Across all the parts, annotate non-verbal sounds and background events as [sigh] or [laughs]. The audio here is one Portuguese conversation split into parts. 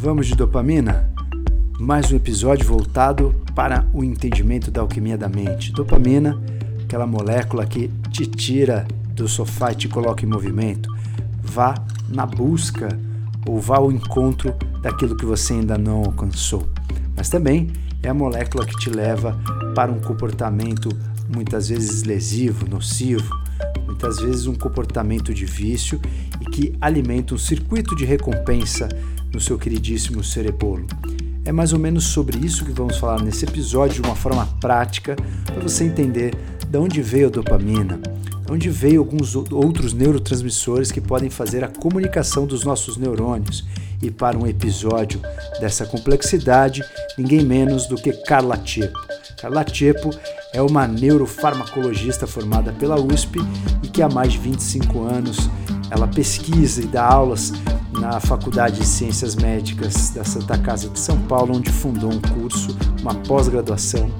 Vamos de dopamina? Mais um episódio voltado para o entendimento da alquimia da mente. Dopamina, aquela molécula que te tira do sofá e te coloca em movimento. Vá na busca ou vá ao encontro daquilo que você ainda não alcançou. Mas também é a molécula que te leva para um comportamento muitas vezes lesivo, nocivo, muitas vezes um comportamento de vício e que alimenta um circuito de recompensa no seu queridíssimo cerebolo. É mais ou menos sobre isso que vamos falar nesse episódio de uma forma prática para você entender de onde veio a dopamina, de onde veio alguns outros neurotransmissores que podem fazer a comunicação dos nossos neurônios. E para um episódio dessa complexidade, ninguém menos do que Carla Tiepo. Carla Tiepo é uma neurofarmacologista formada pela USP e que há mais de 25 anos ela pesquisa e dá aulas na Faculdade de Ciências Médicas da Santa Casa de São Paulo, onde fundou um curso, uma pós-graduação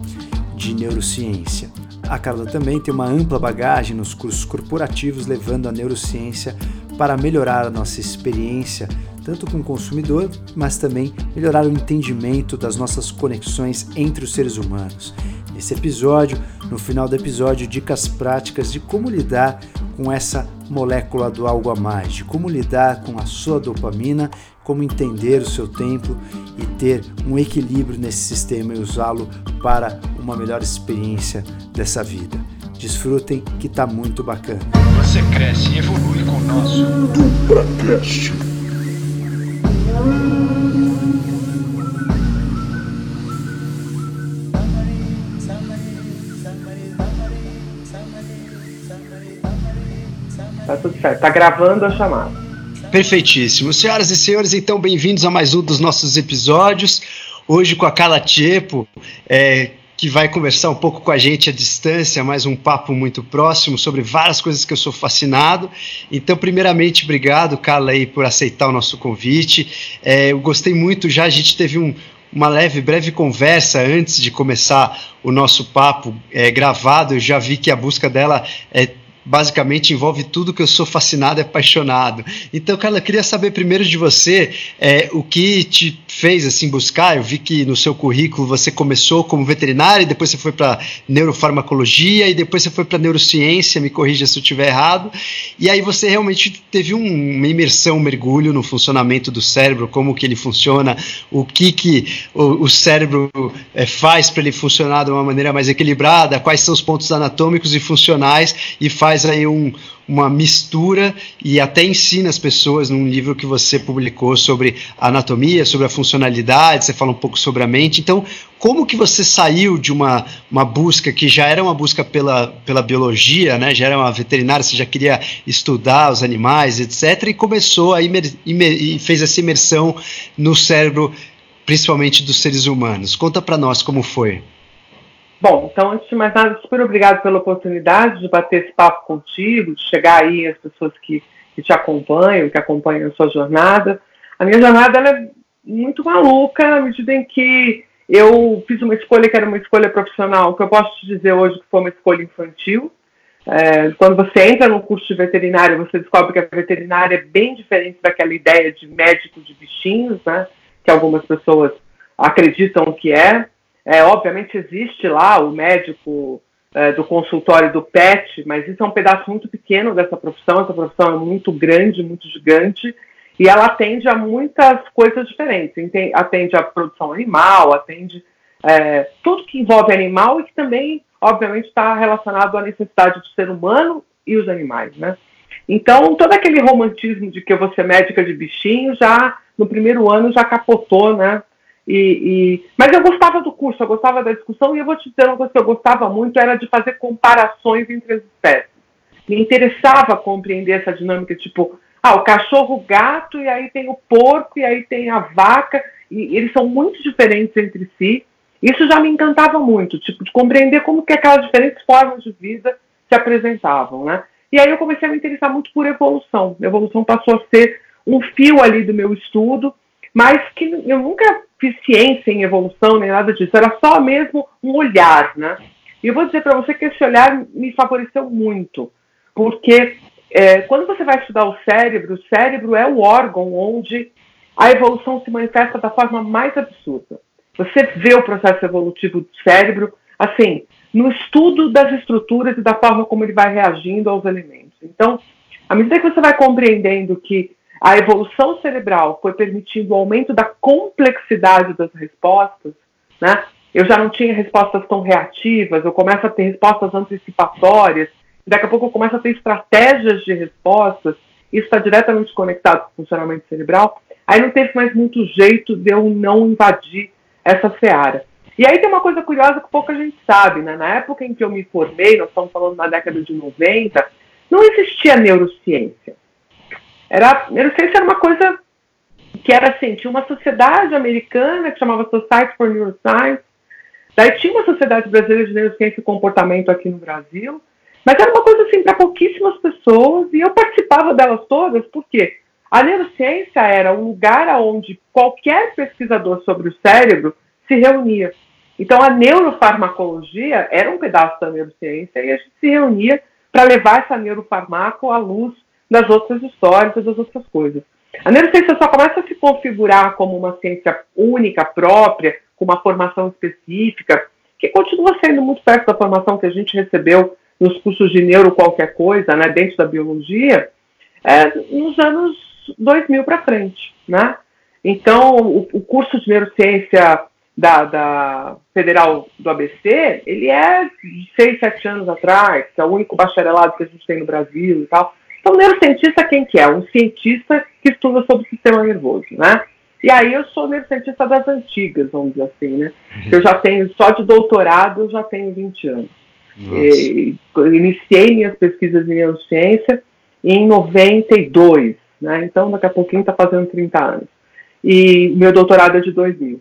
de neurociência. A Carla também tem uma ampla bagagem nos cursos corporativos, levando a neurociência para melhorar a nossa experiência, tanto com o consumidor, mas também melhorar o entendimento das nossas conexões entre os seres humanos. Nesse episódio, no final do episódio, dicas práticas de como lidar com essa molécula do algo a mais, de como lidar com a sua dopamina, como entender o seu tempo e ter um equilíbrio nesse sistema e usá-lo para uma melhor experiência dessa vida. Desfrutem que tá muito bacana. Você cresce e evolui com o nosso DupraCast. Tá tudo certo. Tá gravando a chamada. Perfeitíssimo. Senhoras e senhores, então bem-vindos a mais um dos nossos episódios. Hoje com a Carla Tiepo, é, que vai conversar um pouco com a gente à distância, mais um papo muito próximo sobre várias coisas que eu sou fascinado. Então, primeiramente, obrigado, Carla, aí, por aceitar o nosso convite. É, eu gostei muito já, a gente teve um, uma leve, breve conversa antes de começar o nosso papo é, gravado. Eu já vi que a busca dela é basicamente envolve tudo que eu sou fascinado e apaixonado. Então, Carla, eu queria saber primeiro de você é, o que te fez assim buscar. Eu vi que no seu currículo você começou como veterinário, depois você foi para neurofarmacologia e depois você foi para neurociência. Me corrija se eu estiver errado. E aí você realmente teve um, uma imersão, um mergulho no funcionamento do cérebro, como que ele funciona, o que que o, o cérebro é, faz para ele funcionar de uma maneira mais equilibrada, quais são os pontos anatômicos e funcionais e faz faz aí um, uma mistura e até ensina as pessoas num livro que você publicou sobre anatomia, sobre a funcionalidade, você fala um pouco sobre a mente. Então, como que você saiu de uma, uma busca que já era uma busca pela, pela biologia, né? já era uma veterinária, você já queria estudar os animais, etc., e começou a imer, imer, e fez essa imersão no cérebro, principalmente dos seres humanos. Conta para nós como foi. Bom, então, antes de mais nada, super obrigado pela oportunidade de bater esse papo contigo, de chegar aí as pessoas que, que te acompanham, que acompanham a sua jornada. A minha jornada é muito maluca, na medida em que eu fiz uma escolha que era uma escolha profissional, que eu posso te dizer hoje que foi uma escolha infantil. É, quando você entra no curso de veterinária, você descobre que a veterinária é bem diferente daquela ideia de médico de bichinhos, né, que algumas pessoas acreditam que é. É, obviamente existe lá o médico é, do consultório do PET, mas isso é um pedaço muito pequeno dessa profissão. Essa profissão é muito grande, muito gigante, e ela atende a muitas coisas diferentes. Atende a produção animal, atende é, tudo que envolve animal e que também, obviamente, está relacionado à necessidade do ser humano e os animais, né? Então, todo aquele romantismo de que eu vou ser médica de bichinho já no primeiro ano já capotou, né? E, e, mas eu gostava do curso, eu gostava da discussão, e eu vou te dizer uma coisa que eu gostava muito, era de fazer comparações entre as espécies. Me interessava compreender essa dinâmica, tipo, ah, o cachorro, o gato, e aí tem o porco, e aí tem a vaca, e eles são muito diferentes entre si. Isso já me encantava muito, tipo, de compreender como que aquelas diferentes formas de vida se apresentavam, né? E aí eu comecei a me interessar muito por evolução. Evolução passou a ser um fio ali do meu estudo, mas que eu nunca fiz ciência em evolução nem nada disso, era só mesmo um olhar, né? E eu vou dizer para você que esse olhar me favoreceu muito, porque é, quando você vai estudar o cérebro, o cérebro é o órgão onde a evolução se manifesta da forma mais absurda. Você vê o processo evolutivo do cérebro, assim, no estudo das estruturas e da forma como ele vai reagindo aos elementos. Então, à medida que você vai compreendendo que a evolução cerebral foi permitindo o aumento da complexidade das respostas, né? Eu já não tinha respostas tão reativas, eu começo a ter respostas antecipatórias, daqui a pouco eu começo a ter estratégias de respostas, isso está diretamente conectado com o funcionamento cerebral, aí não teve mais muito jeito de eu não invadir essa seara. E aí tem uma coisa curiosa que pouca gente sabe, né? Na época em que eu me formei, nós estamos falando na década de 90, não existia neurociência. Era, neurociência era uma coisa que era assim, tinha uma sociedade americana que chamava Society for Neuroscience, daí tinha uma sociedade brasileira de neurociência e comportamento aqui no Brasil, mas era uma coisa assim para pouquíssimas pessoas. E eu participava delas todas porque a neurociência era um lugar onde qualquer pesquisador sobre o cérebro se reunia. Então a neurofarmacologia era um pedaço da neurociência e a gente se reunia para levar essa neurofarmaco à luz das outras histórias das outras coisas. A neurociência só começa a se configurar como uma ciência única, própria, com uma formação específica, que continua sendo muito perto da formação que a gente recebeu nos cursos de neuro qualquer coisa, né, dentro da biologia, é, nos anos 2000 para frente, né? Então, o, o, curso de neurociência da, da, Federal do ABC, ele é de 6, 7 anos atrás, que é o único bacharelado que a gente tem no Brasil e tal. Então, neurocientista quem que é? Um cientista que estuda sobre o sistema nervoso, né? E aí eu sou neurocientista das antigas, vamos dizer assim, né? Uhum. Eu já tenho, só de doutorado, eu já tenho 20 anos. E, iniciei minhas pesquisas em neurociência em 92, né? Então daqui a pouquinho está fazendo 30 anos. E meu doutorado é de 2000.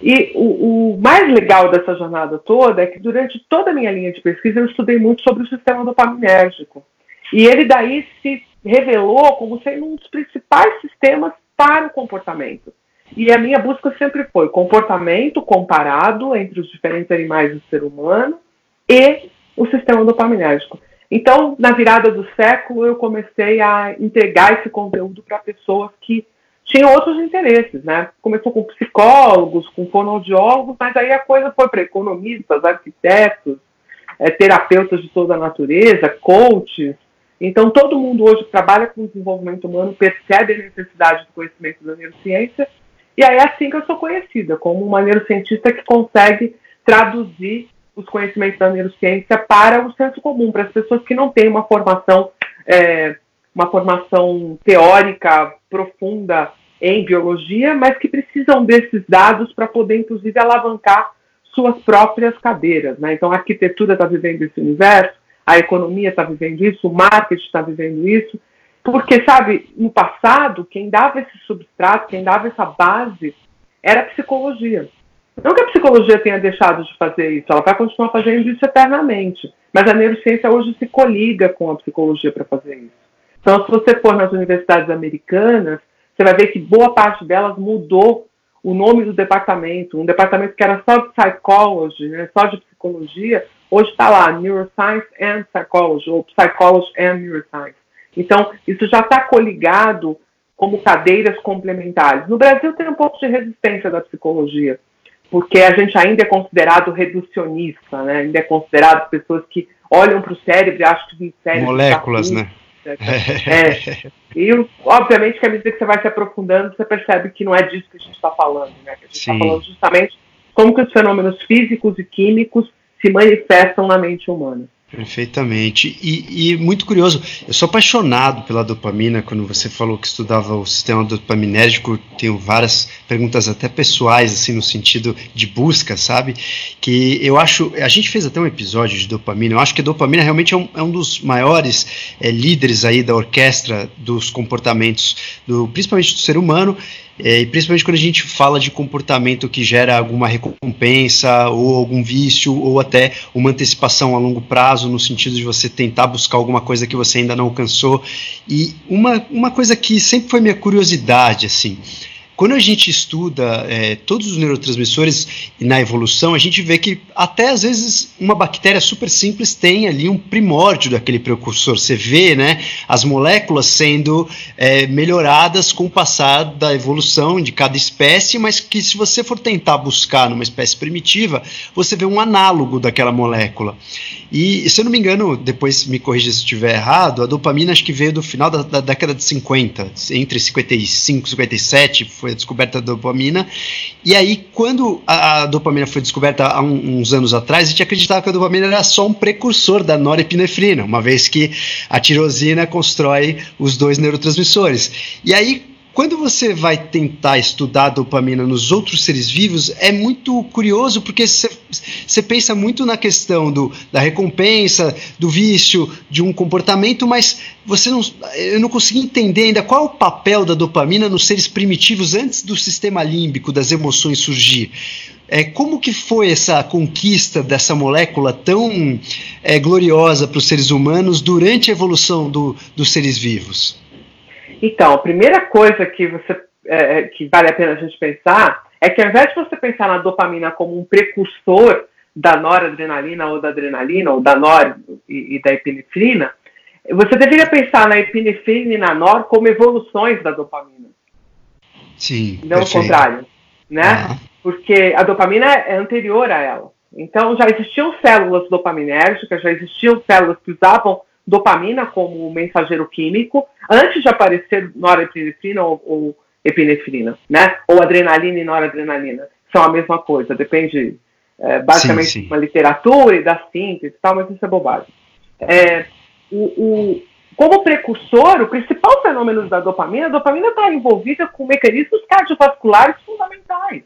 E o, o, mais legal dessa jornada toda é que durante toda a minha linha de pesquisa eu estudei muito sobre o sistema dopaminérgico. E ele daí se revelou como sendo um dos principais sistemas para o comportamento. E a minha busca sempre foi comportamento comparado entre os diferentes animais do ser humano e o sistema dopaminérgico. Então, na virada do século, eu comecei a entregar esse conteúdo para pessoas que tinham outros interesses, né? Começou com psicólogos, com fonoaudiólogos, mas aí a coisa foi para economistas, arquitetos, é, terapeutas de toda a natureza, coaches. Então, todo mundo hoje que trabalha com desenvolvimento humano percebe a necessidade do conhecimento da neurociência, e aí é assim que eu sou conhecida, como uma neurocientista que consegue traduzir os conhecimentos da neurociência para o senso comum, para as pessoas que não têm uma formação, é, uma formação teórica profunda em biologia, mas que precisam desses dados para poder, inclusive, alavancar suas próprias cadeiras. Né? Então, a arquitetura está vivendo esse universo, a economia está vivendo isso, o marketing está vivendo isso, porque, sabe, no passado, quem dava esse substrato, quem dava essa base, era a psicologia. Não que a psicologia tenha deixado de fazer isso, ela vai continuar fazendo isso eternamente. Mas a neurociência hoje se coliga com a psicologia para fazer isso. Então, se você for nas universidades americanas, você vai ver que boa parte delas mudou o nome do departamento. Um departamento que era só de psychology, né, só de psicologia, hoje está lá, Neuroscience and Psychology, ou Psychology and Neuroscience. Então, isso já está coligado como cadeiras complementares. No Brasil tem um pouco de resistência da psicologia porque a gente ainda é considerado reducionista, né? ainda é considerado pessoas que olham para o cérebro e acham que o cérebro. Moléculas, né? É. E, obviamente, que à medida que você vai se aprofundando, você percebe que não é disso que a gente está falando, né? Que a gente está falando justamente como que os fenômenos físicos e químicos se manifestam na mente humana. Perfeitamente. E, e, muito curioso, eu sou apaixonado pela dopamina. Quando você falou que estudava o sistema dopaminérgico, tenho várias perguntas até pessoais, assim, no sentido de busca, sabe? Que eu acho. A gente fez até um episódio de dopamina. Eu acho que a dopamina realmente é um, é um dos maiores é, líderes aí da orquestra dos comportamentos, do, principalmente do ser humano. É, e principalmente quando a gente fala de comportamento que gera alguma recompensa, ou algum vício, ou até uma antecipação a longo prazo, no sentido de você tentar buscar alguma coisa que você ainda não alcançou. E uma, uma coisa que sempre foi minha curiosidade, assim. Quando a gente estuda é, todos os neurotransmissores na evolução, a gente vê que até às vezes uma bactéria super simples tem ali um primórdio daquele precursor. Você vê né, as moléculas sendo é, melhoradas com o passar da evolução de cada espécie, mas que se você for tentar buscar numa espécie primitiva, você vê um análogo daquela molécula. E, se eu não me engano, depois me corrija se estiver errado, a dopamina acho que veio do final da, da década de 50, entre 55 e 57 foi a descoberta da dopamina. E aí, quando a, a dopamina foi descoberta há um, uns anos atrás, a gente acreditava que a dopamina era só um precursor da norepinefrina, uma vez que a tirosina constrói os dois neurotransmissores. E aí, quando você vai tentar estudar a dopamina nos outros seres vivos, é muito curioso porque você pensa muito na questão do, da recompensa, do vício, de um comportamento, mas você não, eu não consegui entender ainda qual é o papel da dopamina nos seres primitivos antes do sistema límbico, das emoções surgir. É, como que foi essa conquista dessa molécula tão é, gloriosa para os seres humanos durante a evolução do, dos seres vivos? Então, a primeira coisa que, você, é, é, que vale a pena a gente pensar é que ao invés de você pensar na dopamina como um precursor da noradrenalina ou da adrenalina, ou da nor e, e da epinefrina, você deveria pensar na epinefrina e na nor como evoluções da dopamina. Sim. Não o contrário. Né? Uhum. Porque a dopamina é anterior a ela. Então já existiam células dopaminérgicas, já existiam células que usavam dopamina como mensageiro químico antes de aparecer norepinefrina ou, ou epinefrina, né? Ou adrenalina e noradrenalina. São a mesma coisa, depende é, basicamente sim, sim. da literatura e da síntese e tal, mas isso é bobagem. É, o, o, como precursor, o principal fenômeno da dopamina, a dopamina está envolvida com mecanismos cardiovasculares fundamentais.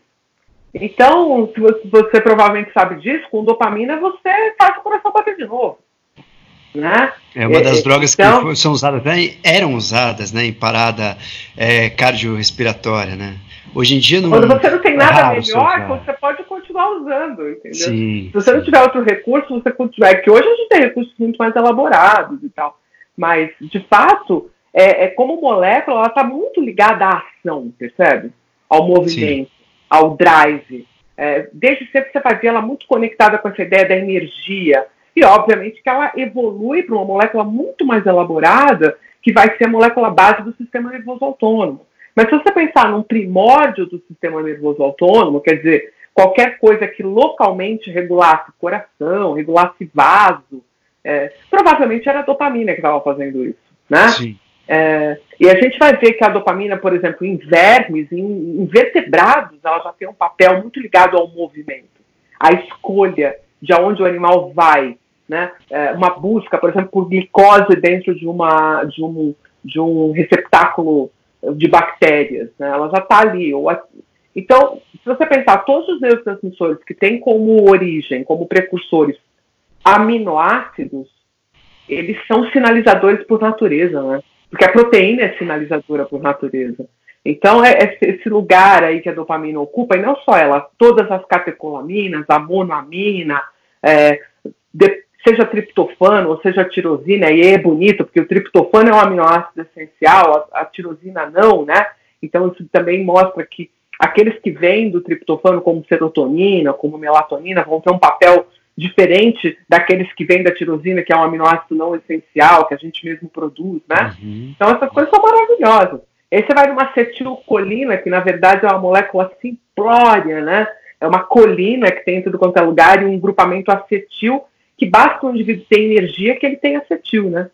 Então, se você, você, provavelmente sabe disso, com dopamina você faz o coração bater de novo. Né? É uma das é, drogas então, que são usadas, né, eram usadas né, em parada é, cardiorrespiratória. Né? Hoje em dia não. Quando você não tem nada é melhor, você pode continuar usando, entendeu? Sim, Se você não tiver outro recurso, você continua. É que hoje a gente tem recursos muito mais elaborados e tal. Mas, de fato, é, é como molécula, ela está muito ligada à ação, percebe? Ao movimento, sim. ao drive. É, desde sempre você fazia ela muito conectada com essa ideia da energia e, obviamente, que ela evolui para uma molécula muito mais elaborada, que vai ser a molécula base do sistema nervoso autônomo. Mas se você pensar num primórdio do sistema nervoso autônomo, quer dizer, qualquer coisa que localmente regulasse coração, regulasse vaso, é, provavelmente era a dopamina que estava fazendo isso, né? Sim. É, e a gente vai ver que a dopamina, por exemplo, em vermes, em, em vertebrados, ela já tem um papel muito ligado ao movimento, à escolha de aonde o animal vai, né? É, uma busca, por exemplo, por glicose dentro de, uma, de, um, de um receptáculo de bactérias, né? ela já está ali. Ou, então, se você pensar, todos os neurotransmissores que têm como origem, como precursores, aminoácidos, eles são sinalizadores por natureza, né? Porque a proteína é sinalizadora por natureza. Então, é esse lugar aí que a dopamina ocupa, e não só ela, todas as catecolaminas, a monoamina, é, de, seja triptofano ou seja tirosina, e é bonito, porque o triptofano é um aminoácido essencial, a, a tirosina não, né? Então isso também mostra que aqueles que vêm do triptofano como serotonina, como melatonina, vão ter um papel diferente daqueles que vêm da tirosina, que é um aminoácido não essencial, que a gente mesmo produz, né? Uhum. Então essas coisas são maravilhosas. Aí você vai numa acetilcolina, que na verdade é uma molécula simplória, né? É uma colina que tem em tudo quanto é lugar e um grupamento acetil que basta um indivíduo ter energia que ele tem acetil, né?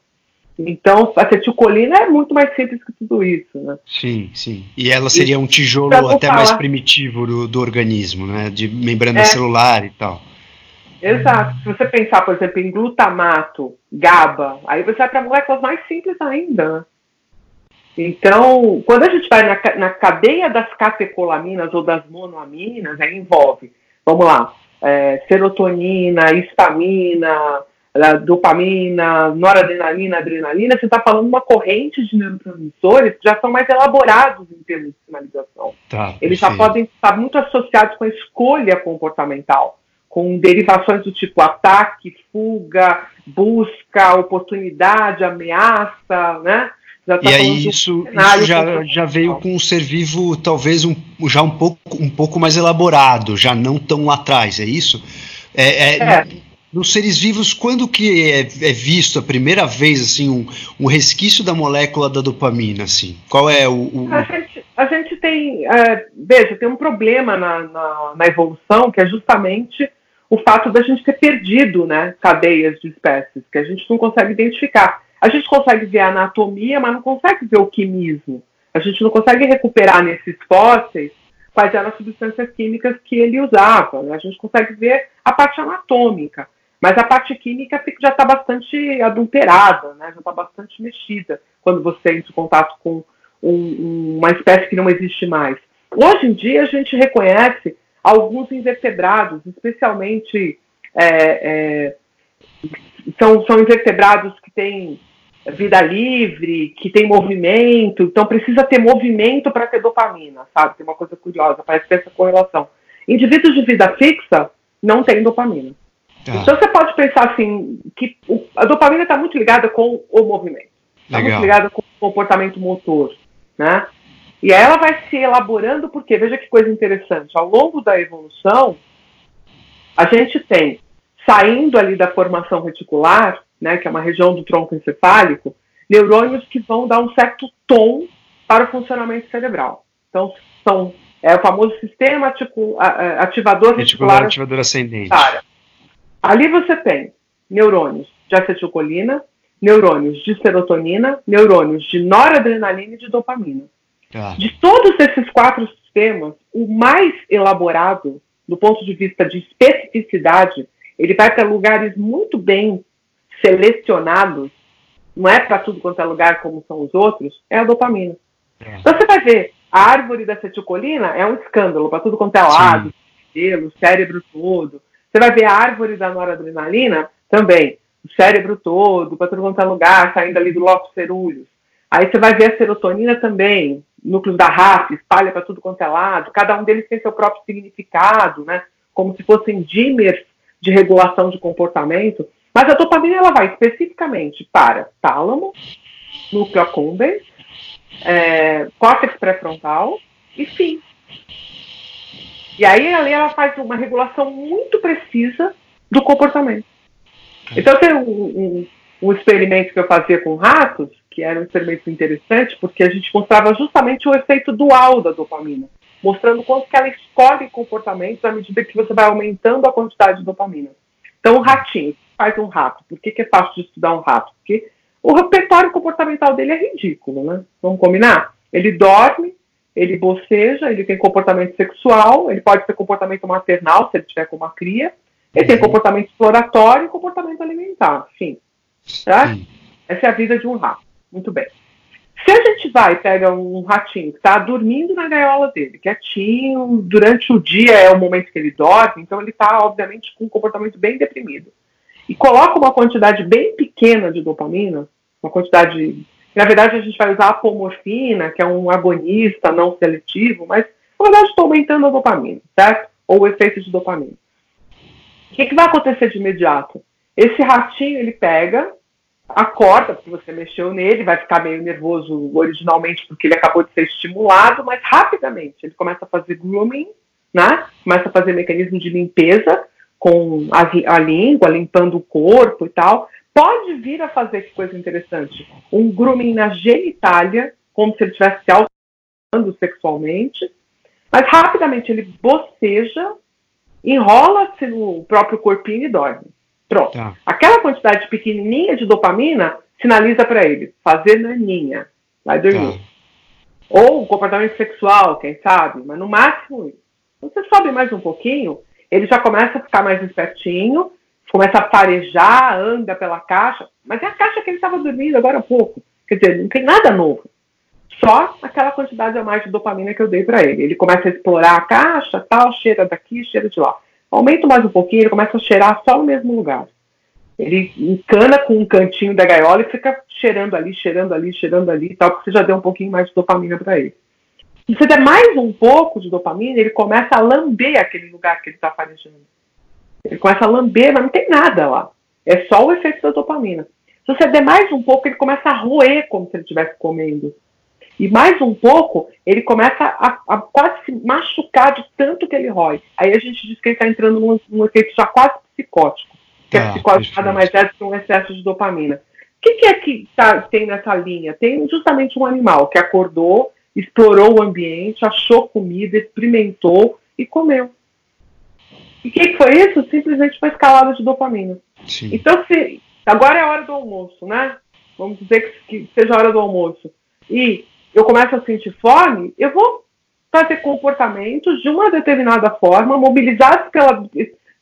Então, a acetilcolina é muito mais simples que tudo isso, né? Sim, sim. E ela seria um tijolo até falar. mais primitivo do, do, organismo, né? De membrana é. celular e tal. Exato. Se você pensar, por exemplo, em glutamato, GABA, aí você vai para moléculas mais simples ainda, né? Então, quando a gente vai na, na cadeia das catecolaminas ou das monoaminas, aí envolve, vamos lá, é, serotonina, histamina, dopamina, noradrenalina, adrenalina, você está falando uma corrente de neurotransmissores que já são mais elaborados em termos de sinalização. Tá, Eles já podem estar muito associados com a escolha comportamental, com derivações do tipo ataque, fuga, busca, oportunidade, ameaça, né? Já tá e aí isso, isso já, já veio com um ser vivo talvez um, já um pouco, um pouco mais elaborado, já não tão lá atrás, é isso? É, é, é. Nos seres vivos, quando que é, é, visto a primeira vez assim um, um, resquício da molécula da dopamina? Assim? Qual é o. o... A, gente, a gente tem. Uh, veja, tem um problema na, na, na, evolução que é justamente o fato da gente ter perdido né, cadeias de espécies, que a gente não consegue identificar. A gente consegue ver a anatomia, mas não consegue ver o quimismo. A gente não consegue recuperar nesses fósseis quais eram as substâncias químicas que ele usava. Né? A gente consegue ver a parte anatômica. Mas a parte química já está bastante adulterada, né? já está bastante mexida quando você entra em contato com um, uma espécie que não existe mais. Hoje em dia, a gente reconhece alguns invertebrados, especialmente é, é, são, são invertebrados que têm vida livre, que tem movimento, então precisa ter movimento para ter dopamina, sabe? Tem uma coisa curiosa, parece ter essa correlação. Indivíduos de vida fixa não têm dopamina. Tá. Então você pode pensar assim, que a dopamina está muito ligada com o movimento. Está muito ligada com o comportamento motor, né? E aí ela vai se elaborando porque, veja que coisa interessante, ao longo da evolução, a gente tem, saindo ali da formação reticular, né, que é uma região do tronco encefálico, neurônios que vão dar um certo tom para o funcionamento cerebral. Então, são é o famoso sistema ativador reticular, ativador ascendente. Ali você tem neurônios de acetilcolina, neurônios de serotonina, neurônios de noradrenalina e de dopamina. Ah. De todos esses quatro sistemas, o mais elaborado, do ponto de vista de especificidade, ele vai para lugares muito bem selecionados, não é para tudo quanto é lugar como são os outros, é a dopamina. É. Então você vai ver, a árvore da acetilcolina é um escândalo para tudo quanto é lado, pelo, cérebro todo. Você vai ver a árvore da noradrenalina também, o cérebro todo, para todo quanto é lugar, saindo ali do lóbulo cerúleos. Aí você vai ver a serotonina também, núcleos da raça, espalha para tudo quanto é lado. Cada um deles tem seu próprio significado, né? Como se fossem dimers de regulação de comportamento. Mas a dopamina ela vai especificamente para tálamo, núcleo accumbens, é, córtex pré-frontal e fim. E aí ali ela faz uma regulação muito precisa do comportamento. Então tem um, um, um, experimento que eu fazia com ratos, que era um experimento interessante, porque a gente mostrava justamente o efeito dual da dopamina, mostrando quanto que ela escolhe comportamentos à medida que você vai aumentando a quantidade de dopamina. Então o ratinho faz um rato. Por que, que é fácil de estudar um rato? Porque o repertório comportamental dele é ridículo, né? Vamos combinar? Ele dorme, ele boceja, ele tem comportamento sexual, ele pode ter comportamento maternal, se ele tiver com uma cria, ele tem uhum. comportamento exploratório e comportamento alimentar, enfim. Tá? Essa é a vida de um rato. Muito bem. Se a gente vai e pega um ratinho que está dormindo na gaiola dele, quietinho, durante o dia é o momento que ele dorme, então ele está, obviamente, com um comportamento bem deprimido, e coloca uma quantidade bem pequena de dopamina, uma quantidade na verdade, a gente vai usar a apomorfina, que é um agonista não seletivo, mas na verdade estou aumentando a dopamina, certo? Ou o efeito de dopamina. O que, que vai acontecer de imediato? Esse ratinho ele pega, acorda, porque você mexeu nele, vai ficar meio nervoso originalmente porque ele acabou de ser estimulado, mas rapidamente ele começa a fazer grooming, né? Começa a fazer mecanismo de limpeza com a, a língua, limpando o corpo e tal pode vir a fazer, que coisa interessante, um grooming na genitália, como se ele estivesse se alterando sexualmente, mas rapidamente ele boceja, enrola-se no próprio corpinho e dorme. Pronto. Tá. Aquela quantidade pequenininha de dopamina sinaliza para ele fazer naninha, vai dormir. Tá. Ou comportamento sexual, quem sabe, mas no máximo isso. Você sobe mais um pouquinho, ele já começa a ficar mais espertinho, começa a farejar, anda pela caixa, mas é a caixa que ele estava dormindo agora há pouco. Quer dizer, não tem nada novo. Só aquela quantidade a mais de dopamina que eu dei para ele. Ele começa a explorar a caixa, tal, cheira daqui, cheira de lá. Aumenta mais um pouquinho, ele começa a cheirar só no mesmo lugar. Ele encana com um cantinho da gaiola e fica cheirando ali, cheirando ali, cheirando ali, tal, porque você já deu um pouquinho mais de dopamina para ele. Se você der mais um pouco de dopamina, ele começa a lamber aquele lugar que ele está farejando. Ele começa a lamber, mas não tem nada lá. É só o efeito da dopamina. Se você der mais um pouco, ele começa a roer como se ele estivesse comendo. E mais um pouco, ele começa a, a, quase se machucar de tanto que ele rói. Aí a gente diz que ele está entrando num, num, efeito já quase psicótico. Que ah, a psicose nada mais é do que um excesso de dopamina. O que, que é que tá, tem nessa linha? Tem justamente um animal que acordou, explorou o ambiente, achou comida, experimentou e comeu. E o que, foi isso? Simplesmente uma escalada de dopamina. Sim. Então, se agora é a hora do almoço, né? Vamos dizer que, que seja a hora do almoço. E eu começo a sentir fome, eu vou fazer comportamentos de uma determinada forma, mobilizados pela,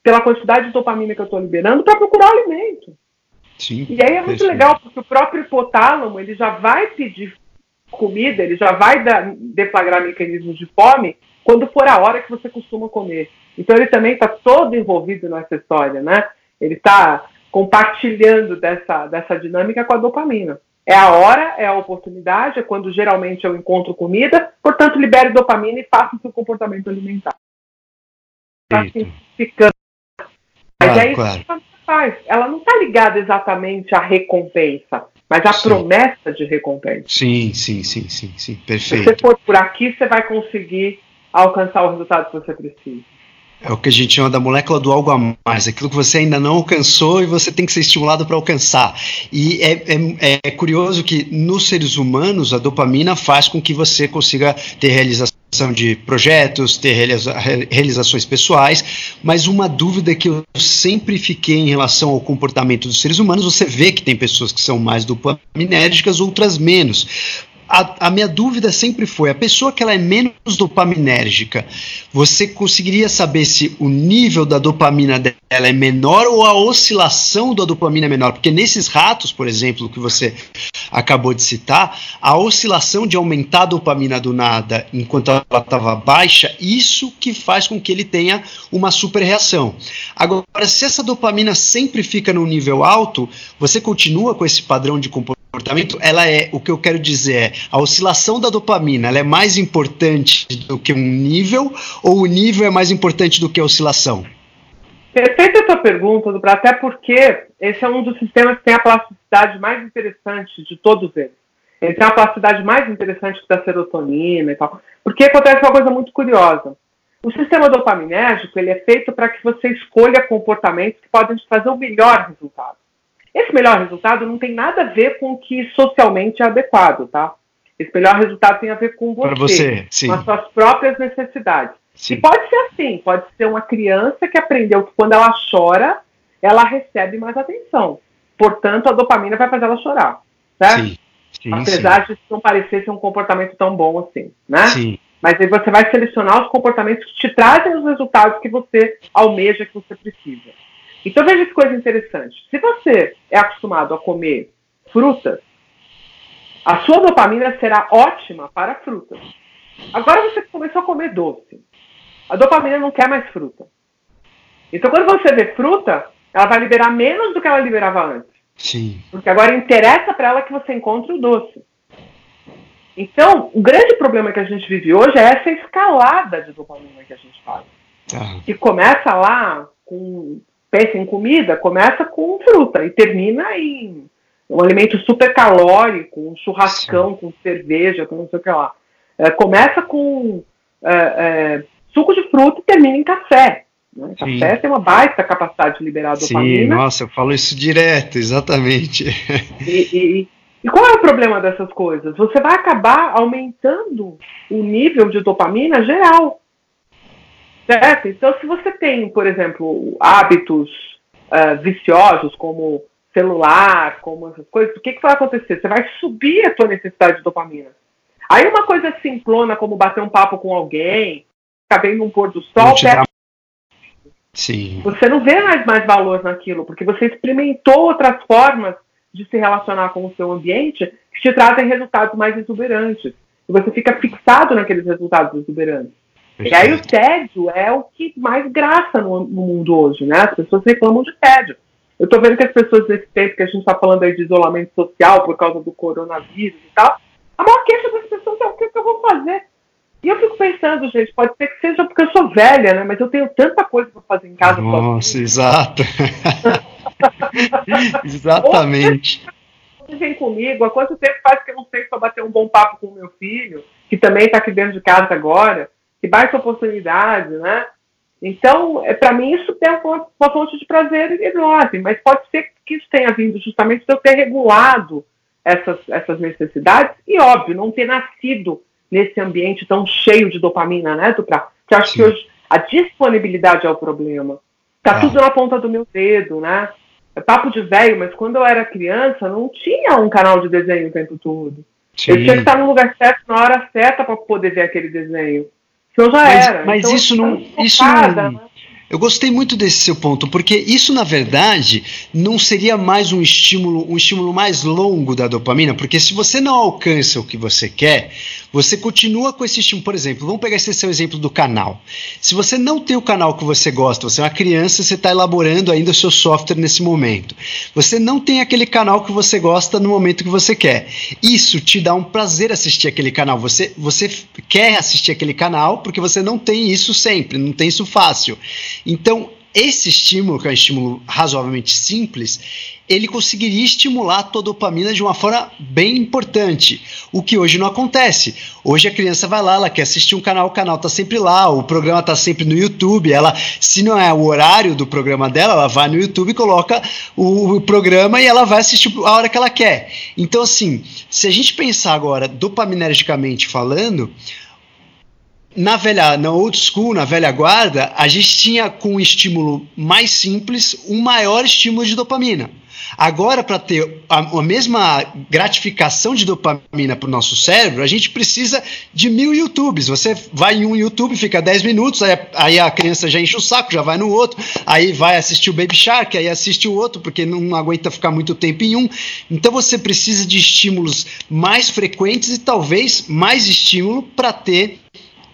pela quantidade de dopamina que eu estou liberando, para procurar alimento. Sim, e aí é muito legal, porque o próprio hipotálamo ele já vai pedir comida, ele já vai dar, deflagrar mecanismos de fome quando for a hora que você costuma comer. Então ele também está todo envolvido nessa história, né? Ele está compartilhando dessa, dessa dinâmica com a dopamina. É a hora, é a oportunidade, é quando geralmente eu encontro comida, portanto, libere dopamina e faça o seu comportamento alimentar. Está simplificando. Mas claro, é isso claro. que ela faz. Ela não está ligada exatamente à recompensa, mas à sim. promessa de recompensa. Sim, sim, sim, sim, sim. Perfeito. Se você for por aqui, você vai conseguir alcançar o resultado que você precisa. É o que a gente chama da molécula do algo a mais, aquilo que você ainda não alcançou e você tem que ser estimulado para alcançar. E é, é, é, curioso que nos seres humanos a dopamina faz com que você consiga ter realização de projetos, ter realiza realizações pessoais, mas uma dúvida que eu sempre fiquei em relação ao comportamento dos seres humanos, você vê que tem pessoas que são mais dopaminérgicas, outras menos a, a, minha dúvida sempre foi: a pessoa que ela é menos dopaminérgica, você conseguiria saber se o nível da dopamina dela é menor ou a oscilação da dopamina é menor? Porque nesses ratos, por exemplo, que você acabou de citar, a oscilação de aumentar a dopamina do nada enquanto ela estava baixa, isso que faz com que ele tenha uma super reação. Agora, se essa dopamina sempre fica no nível alto, você continua com esse padrão de comportamento comportamento, ela é, o que eu quero dizer é, a oscilação da dopamina, ela é mais importante do que um nível ou o nível é mais importante do que a oscilação? Perfeita a tua pergunta, Dubra, até porque esse é um dos sistemas que tem a plasticidade mais interessante de todos eles. Ele tem a plasticidade mais interessante que da serotonina e tal. Porque acontece uma coisa muito curiosa. O sistema dopaminérgico ele é feito para que você escolha comportamentos que podem te trazer o melhor resultado. Esse melhor resultado não tem nada a ver com o que socialmente é adequado, tá? Esse melhor resultado tem a ver com você, você sim. com as suas próprias necessidades. Sim. E pode ser assim, pode ser uma criança que aprendeu que quando ela chora, ela recebe mais atenção. Portanto, a dopamina vai fazer ela chorar, certo? Sim. Sim, Apesar de não parecer ser um comportamento tão bom assim, né? Sim. Mas aí você vai selecionar os comportamentos que te trazem os resultados que você almeja, que você precisa. Então veja que coisa interessante. Se você é acostumado a comer frutas, a sua dopamina será ótima para frutas. Agora você começou a comer doce. A dopamina não quer mais fruta. Então quando você vê fruta, ela vai liberar menos do que ela liberava antes. Sim. Porque agora interessa para ela que você encontre o doce. Então, o grande problema que a gente vive hoje é essa escalada de dopamina que a gente faz. Ah. Que começa lá com pensa em comida, começa com fruta e termina em um alimento super calórico, um churrascão Sim. com cerveja, com não sei o que lá. É, começa com é, é, suco de fruta e termina em café. Né? Café tem uma baita capacidade de liberar dopamina. Sim, nossa, eu falo isso direto, exatamente. E, e, e qual é o problema dessas coisas? Você vai acabar aumentando o nível de dopamina geral. Certo? Então, se você tem, por exemplo, hábitos uh, viciosos, como celular, como essas coisas, o que, que vai acontecer? Você vai subir a sua necessidade de dopamina. Aí uma coisa simplona, como bater um papo com alguém, ficar vendo um pôr do sol, dá... Sim. você não vê mais, mais valor naquilo, porque você experimentou outras formas de se relacionar com o seu ambiente que te trazem resultados mais exuberantes. E você fica fixado naqueles resultados exuberantes. E aí o tédio é o que mais graça no, no, mundo hoje, né? As pessoas reclamam de tédio. Eu estou vendo que as pessoas nesse tempo que a gente está falando aí de isolamento social por causa do coronavírus e tal, a maior queixa das pessoas é o que, que eu vou fazer. E eu fico pensando, gente, pode ser que seja porque eu sou velha, né? Mas eu tenho tanta coisa para fazer em casa. Nossa, exato. [laughs] Exatamente. vem comigo, há quanto tempo faz que eu não sei para bater um bom papo com o meu filho, que também está aqui dentro de casa agora, que baita oportunidade, né? Então, é, para mim, isso tem uma, uma fonte de prazer enorme, mas pode ser que isso tenha vindo justamente de eu ter regulado essas, essas necessidades e, óbvio, não ter nascido nesse ambiente tão cheio de dopamina, né, Tupra? Que acho Sim. que hoje a disponibilidade é o problema. Tá ah. tudo na ponta do meu dedo, né? É papo de velho, mas quando eu era criança, não tinha um canal de desenho o tempo todo. Sim. Eu tinha que estar no lugar certo, na hora certa, para poder ver aquele desenho. Senão já mas, era. Mas então, isso não. Isso não... Né? Eu gostei muito desse seu ponto, porque isso, na verdade, não seria mais um estímulo, um estímulo mais longo da dopamina, porque se você não alcança o que você quer, você continua com esse estímulo. Por exemplo, vamos pegar esse seu exemplo do canal. Se você não tem o canal que você gosta, você é uma criança, você está elaborando ainda o seu software nesse momento. Você não tem aquele canal que você gosta no momento que você quer. Isso te dá um prazer assistir aquele canal. Você, você quer assistir aquele canal porque você não tem isso sempre, não tem isso fácil. Então, esse estímulo, que é um estímulo razoavelmente simples, ele conseguiria estimular a tua dopamina de uma forma bem importante, o que hoje não acontece. Hoje a criança vai lá, ela quer assistir um canal, o canal está sempre lá, o programa está sempre no YouTube, ela, se não é o horário do programa dela, ela vai no YouTube, coloca o, o programa e ela vai assistir a hora que ela quer. Então, assim, se a gente pensar agora dopaminergicamente falando, na velha, na old school, na velha guarda, a gente tinha com um estímulo mais simples um maior estímulo de dopamina. Agora, para ter a, a, mesma gratificação de dopamina para o nosso cérebro, a gente precisa de mil YouTubes. Você vai em um YouTube, fica 10 minutos, aí, aí, a criança já enche o saco, já vai no outro, aí vai assistir o Baby Shark, aí assiste o outro, porque não aguenta ficar muito tempo em um. Então você precisa de estímulos mais frequentes e talvez mais estímulo para ter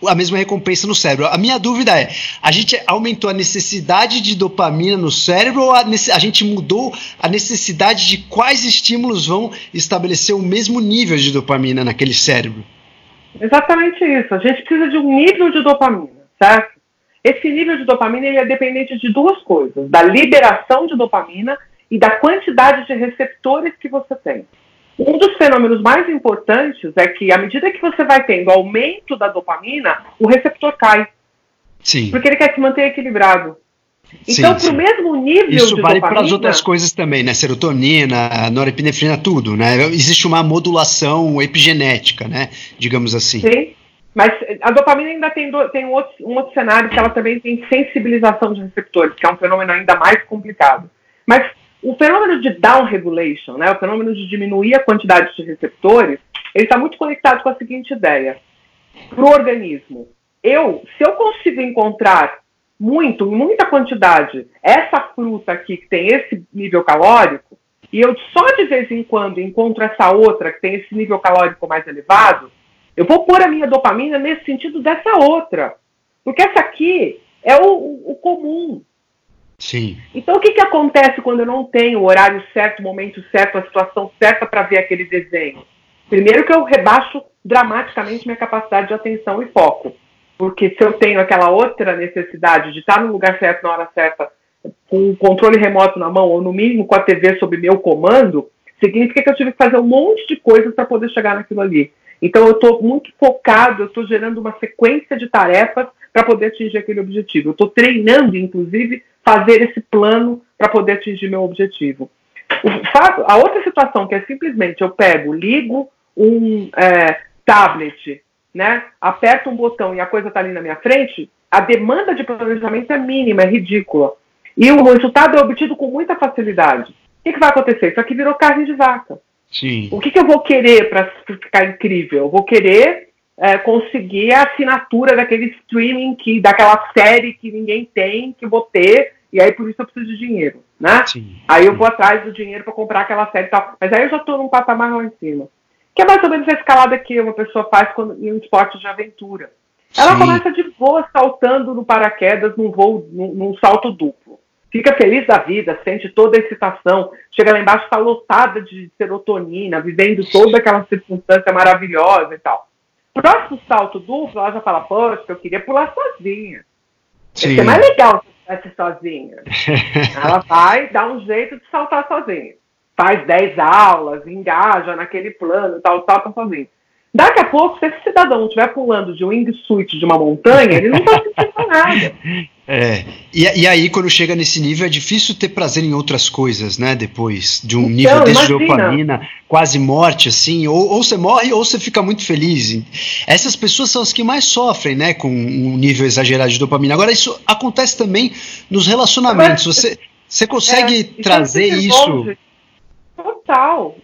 a mesma recompensa no cérebro. A minha dúvida é: a gente aumentou a necessidade de dopamina no cérebro ou a, a, gente mudou a necessidade de quais estímulos vão estabelecer o mesmo nível de dopamina naquele cérebro? Exatamente isso. A gente precisa de um nível de dopamina, certo? Esse nível de dopamina ele é dependente de duas coisas: da liberação de dopamina e da quantidade de receptores que você tem. Um dos fenômenos mais importantes é que, à medida que você vai tendo aumento da dopamina, o receptor cai. Sim. Porque ele quer se manter equilibrado. Então, para o mesmo nível Isso vale para as outras coisas também, né? Serotonina, norepinefrina, tudo, né? Existe uma modulação epigenética, né? Digamos assim. Sim. Mas a dopamina ainda tem, do, tem um, outro, um outro cenário que ela também tem sensibilização de receptores, que é um fenômeno ainda mais complicado. Mas o fenômeno de down regulation, né, o fenômeno de diminuir a quantidade de receptores, ele está muito conectado com a seguinte ideia. Para o organismo, eu, se eu consigo encontrar muito, em muita quantidade, essa fruta aqui que tem esse nível calórico, e eu só de vez em quando encontro essa outra que tem esse nível calórico mais elevado, eu vou pôr a minha dopamina nesse sentido dessa outra. Porque essa aqui é o, o comum, Sim. Então, o que, que acontece quando eu não tenho o horário certo, o momento certo, a situação certa para ver aquele desenho? Primeiro que eu rebaixo dramaticamente minha capacidade de atenção e foco. Porque se eu tenho aquela outra necessidade de estar no lugar certo, na hora certa, com o controle remoto na mão, ou no mínimo com a TV sob meu comando, significa que eu tive que fazer um monte de coisas para poder chegar naquilo ali. Então eu estou muito focado, eu estou gerando uma sequência de tarefas para poder atingir aquele objetivo. Eu estou treinando, inclusive, fazer esse plano para poder atingir meu objetivo. Fato, a outra situação que é simplesmente eu pego, ligo um é, tablet, né, aperto um botão e a coisa está ali na minha frente, a demanda de planejamento é mínima, é ridícula. E o resultado é obtido com muita facilidade. O que, que vai acontecer? Isso aqui virou carne de vaca. Sim. O que, que eu vou querer para ficar incrível? Eu vou querer é, conseguir a assinatura daquele streaming que, daquela série que ninguém tem, que vou ter, e aí por isso eu preciso de dinheiro, né? Sim, aí eu vou atrás do dinheiro para comprar aquela série e tal. Mas aí eu já estou num patamar lá em cima. Que é mais ou menos a escalada que uma pessoa faz quando, em um esporte de aventura. Ela Sim. começa de boa saltando no paraquedas num voo, num, num, salto duplo. Fica feliz da vida, sente toda a excitação, chega lá embaixo, está lotada de serotonina, vivendo toda aquela circunstância maravilhosa e tal. Próximo salto duplo, ela já fala, poxa, eu queria pular sozinha. Sim. Ser mais legal se estivesse sozinha. [laughs] ela vai dar um jeito de saltar sozinha. faz 10 aulas, engaja naquele plano, tal, tal, tá sozinho. Daqui a pouco, se esse cidadão estiver pulando de um wingsuit de uma montanha, ele não vai [laughs] sentir nada. É, e, e, aí quando chega nesse nível é difícil ter prazer em outras coisas, né? Depois de um então, nível desse de dopamina, quase morte, assim, ou, ou você morre ou você fica muito feliz. Essas pessoas são as que mais sofrem, né? Com um nível exagerado de dopamina. Agora, isso acontece também nos relacionamentos. Você, você consegue é, trazer isso total.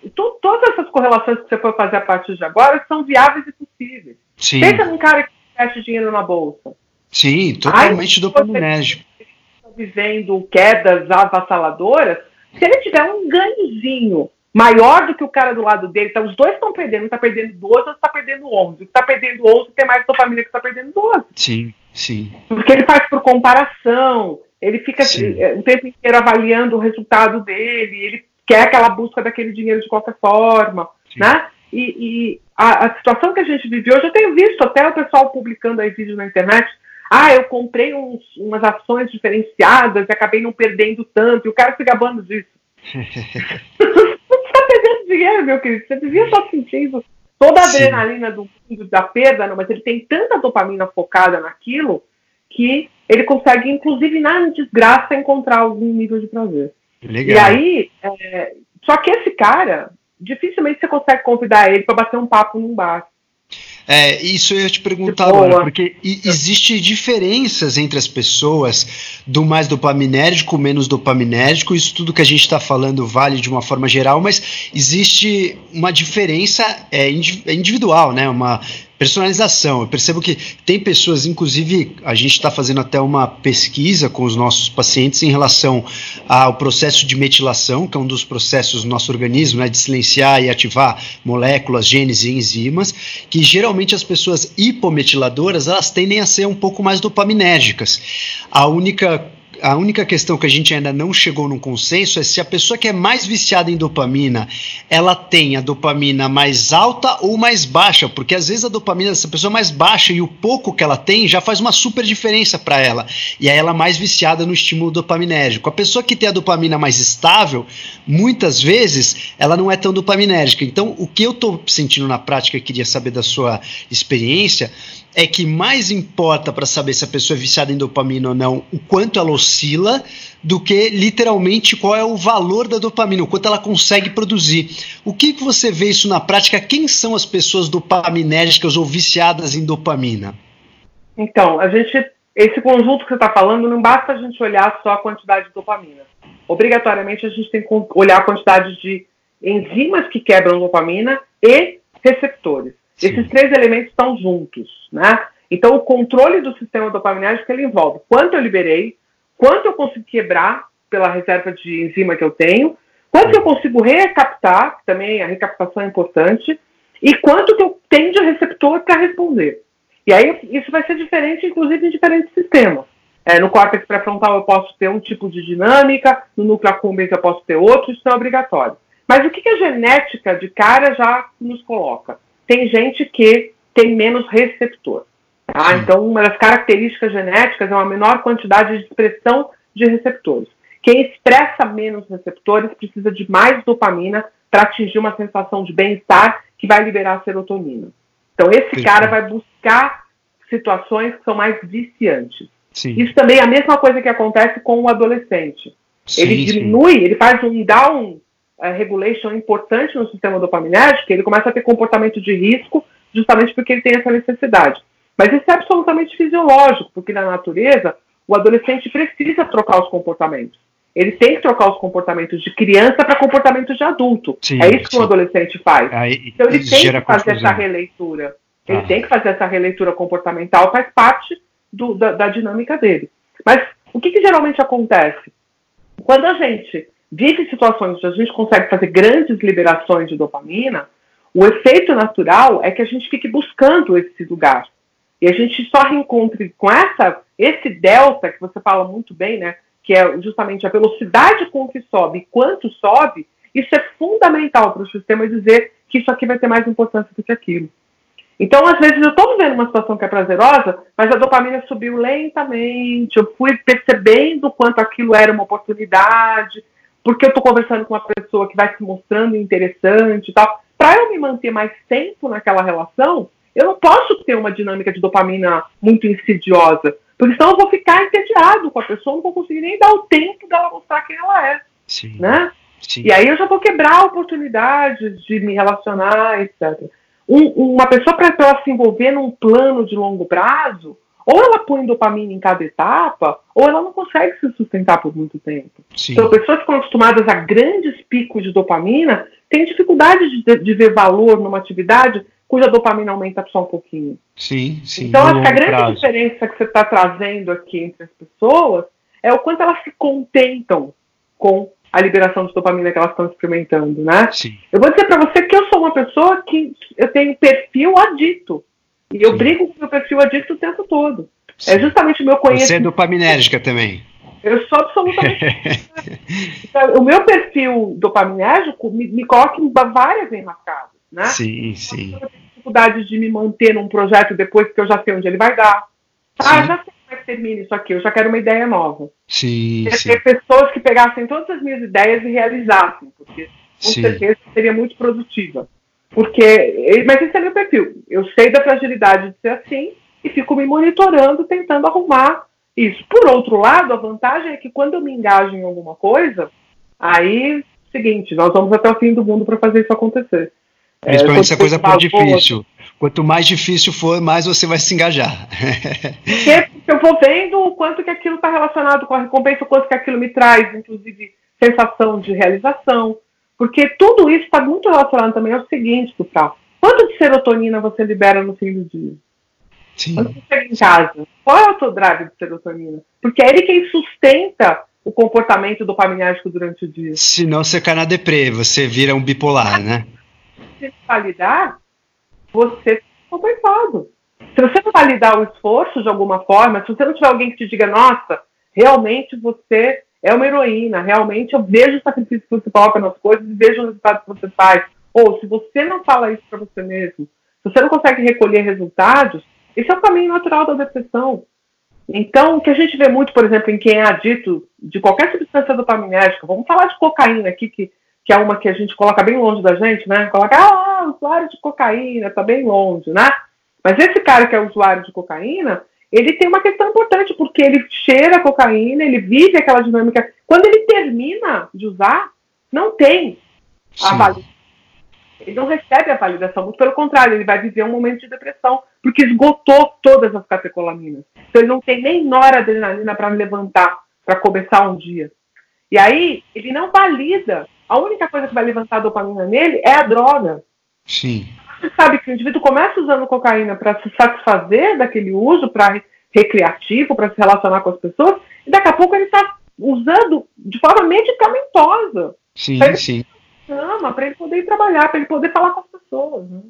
todas essas correlações que você for fazer a partir de agora são viáveis e possíveis. Sim. Pensa num cara que investe dinheiro na bolsa. Sim, totalmente dopaminérgico. Está vivendo quedas avassaladoras, se ele tiver um ganhozinho maior do que o cara do lado dele, então os dois estão perdendo, está perdendo 12, outro está perdendo 11. O que está perdendo 11 tem mais dopamina que está perdendo 12. Sim, sim. Porque ele faz por comparação, ele fica. Eh, o tempo inteiro avaliando o resultado dele, ele quer aquela busca daquele dinheiro de qualquer forma, Sim. né? E, e a, a, situação que a gente vive hoje, eu tenho visto até o pessoal publicando aí vídeos na internet. Ah, eu comprei uns, umas ações diferenciadas e acabei não perdendo tanto, e o cara se gabando disso. [laughs] Você está perdendo dinheiro, meu querido. Você devia estar sentindo toda a Sim. adrenalina do, da perda, não, mas ele tem tanta dopamina focada naquilo que ele consegue, inclusive na desgraça, encontrar algum nível de prazer. Legal. E aí, é, só que esse cara, dificilmente você consegue convidar ele para bater um papo num bar. É, isso eu ia te perguntar agora, porque existe diferenças entre as pessoas do mais dopaminérgico, menos dopaminérgico, isso tudo que a gente está falando vale de uma forma geral, mas existe uma diferença é, individual, né? Uma personalização. Eu percebo que tem pessoas, inclusive, a gente está fazendo até uma pesquisa com os nossos pacientes em relação ao processo de metilação, que é um dos processos do nosso organismo, né, de silenciar e ativar moléculas, genes e enzimas, que geralmente as pessoas hipometiladoras, elas tendem a ser um pouco mais dopaminérgicas. A única a única questão que a gente ainda não chegou num consenso é se a pessoa que é mais viciada em dopamina, ela tem a dopamina mais alta ou mais baixa, porque às vezes a dopamina dessa pessoa é mais baixa e o pouco que ela tem já faz uma super diferença para ela. E aí ela é mais viciada no estímulo dopaminérgico. A pessoa que tem a dopamina mais estável, muitas vezes ela não é tão dopaminérgica. Então, o que eu estou sentindo na prática, queria saber da sua experiência, é que mais importa para saber se a pessoa é viciada em dopamina ou não, o quanto ela oscila, do que literalmente qual é o valor da dopamina, o quanto ela consegue produzir. O que, que você vê isso na prática? Quem são as pessoas dopaminérgicas ou viciadas em dopamina? Então, a gente, esse conjunto que você está falando, não basta a gente olhar só a quantidade de dopamina. Obrigatoriamente a gente tem que olhar a quantidade de enzimas que quebram dopamina e receptores. Sim. Esses três elementos estão juntos, né? Então, o controle do sistema dopaminérgico ele envolve quanto eu liberei, quanto eu consigo quebrar pela reserva de enzima que eu tenho, quanto eu consigo recaptar, que também a recaptação é importante, e quanto que eu tenho de receptor para responder. E aí isso vai ser diferente, inclusive, em diferentes sistemas. É, no córtex pré-frontal eu posso ter um tipo de dinâmica, no núcleo accumbens eu posso ter outro, isso é obrigatório. Mas o que, que a genética de cara já nos coloca? Tem gente que tem menos receptor. Tá? Então, uma das características genéticas é uma menor quantidade de expressão de receptores. Quem expressa menos receptores precisa de mais dopamina para atingir uma sensação de bem-estar que vai liberar serotonina. Então, esse cara vai buscar situações que são mais viciantes. Sim. Isso também é a mesma coisa que acontece com o adolescente. Sim, ele diminui, ele faz um down uh, regulation importante no sistema dopaminérgico, ele começa a ter comportamento de risco justamente porque ele tem essa necessidade. Mas isso é absolutamente fisiológico, porque na natureza o adolescente precisa trocar os comportamentos. Ele tem que trocar os comportamentos de criança para comportamentos de adulto. Sim, é isso que o adolescente faz. Aí, então ele tem que fazer essa releitura. Ele ah. tem que fazer essa releitura comportamental, faz parte do, da, da, dinâmica dele. Mas o que, que geralmente acontece? Quando a gente vive situações onde a gente consegue fazer grandes liberações de dopamina, o efeito natural é que a gente fique buscando esse lugar. E a gente só reencontre com essa, esse delta que você fala muito bem, né? Que é justamente a velocidade com que sobe e quanto sobe, isso é fundamental para o sistema dizer que isso aqui vai ter mais importância do que aquilo. Então, às vezes, eu estou vivendo uma situação que é prazerosa, mas a dopamina subiu lentamente, eu fui percebendo quanto aquilo era uma oportunidade, porque eu estou conversando com uma pessoa que vai se mostrando interessante e tal. Para eu me manter mais tempo naquela relação, eu não posso ter uma dinâmica de dopamina muito insidiosa, porque senão eu vou ficar entediado com a pessoa, não vou conseguir nem dar o tempo dela mostrar quem ela é. Sim. Né? Sim. E aí eu já vou quebrar oportunidades de me relacionar, etc. Um, uma pessoa para ela se envolver num plano de longo prazo, ou ela põe dopamina em cada etapa, ou ela não consegue se sustentar por muito tempo. Sim. Então, pessoas que estão acostumadas a grandes picos de dopamina têm dificuldade de, de ver valor numa atividade cuja dopamina aumenta só um pouquinho. Sim, sim. Então, acho que a grande prazo. diferença que você está trazendo aqui entre as pessoas é o quanto elas se contentam com a liberação de dopamina que elas estão experimentando, né? Sim. Eu vou dizer para você que eu sou uma pessoa que eu tenho perfil adito. E eu Sim. brigo com o meu perfil adito o tempo todo. É Sim. É justamente o meu conhecimento. Você é dopaminérgica também. Eu sou absolutamente. [laughs] então, o meu perfil dopaminérgico me, me coloca em várias enrascadas, né? Sim, sim. Eu tenho dificuldade de me manter num projeto depois que eu já sei onde ele vai dar. Ah, já sei como é que termina isso aqui, eu já quero uma ideia nova. Sim, Queria sim. ter pessoas que pegassem todas as minhas ideias e realizassem, porque com sim. certeza seria muito produtiva. Porque, mas esse é meu perfil. Eu sei da fragilidade de ser assim e fico me monitorando, tentando arrumar isso. Por outro lado, a vantagem é que quando eu me engajo em alguma coisa, aí, seguinte, nós vamos até o fim do mundo para fazer isso acontecer. Principalmente é, se a coisa for difícil. Quanto mais difícil for, mais você vai se engajar. [laughs] Porque eu vou vendo o quanto que aquilo está relacionado com a recompensa, o quanto que aquilo me traz, inclusive, sensação de realização. Porque tudo isso está muito relacionado também ao seguinte, Tucal. Quanto de serotonina você libera no fim do dia? Sim. Quando você chega em casa, qual é o seu drive de serotonina? Porque é ele quem sustenta o comportamento dopaminérgico durante o dia. Se não, você cai na deprê, você vira um bipolar, né? Se validar, você fica compensado. Se você não validar o esforço de alguma forma, se você não tiver alguém que te diga, nossa, realmente você é uma heroína, realmente eu vejo o sacrifício que você coloca nas coisas e vejo o resultado que você faz. Ou se você não fala isso para você mesmo, se você não consegue recolher resultados, esse é o caminho natural da depressão. Então, o que a gente vê muito, por exemplo, em quem é adito de qualquer substância dopaminérgica, vamos falar de cocaína aqui, que, que é uma que a gente coloca bem longe da gente, né? Coloca, ah, usuário de cocaína, tá bem longe, né? Mas esse cara que é usuário de cocaína, ele tem uma questão importante, porque ele cheira cocaína, ele vive aquela dinâmica. Quando ele termina de usar, não tem a validação. Ele não recebe a validação, muito pelo contrário, ele vai viver um momento de depressão, porque esgotou todas as catecolaminas. Então ele não tem nem noradrenalina para levantar, para começar um dia. E aí, ele não valida. A única coisa que vai levantar a dopamina nele é a droga. Sim você sabe que o indivíduo começa usando cocaína para se satisfazer daquele uso, para recreativo, para se relacionar com as pessoas, e daqui a pouco ele está usando de forma medicamentosa. Sim, sim. Para ele poder trabalhar, para ele poder falar com as pessoas. Né?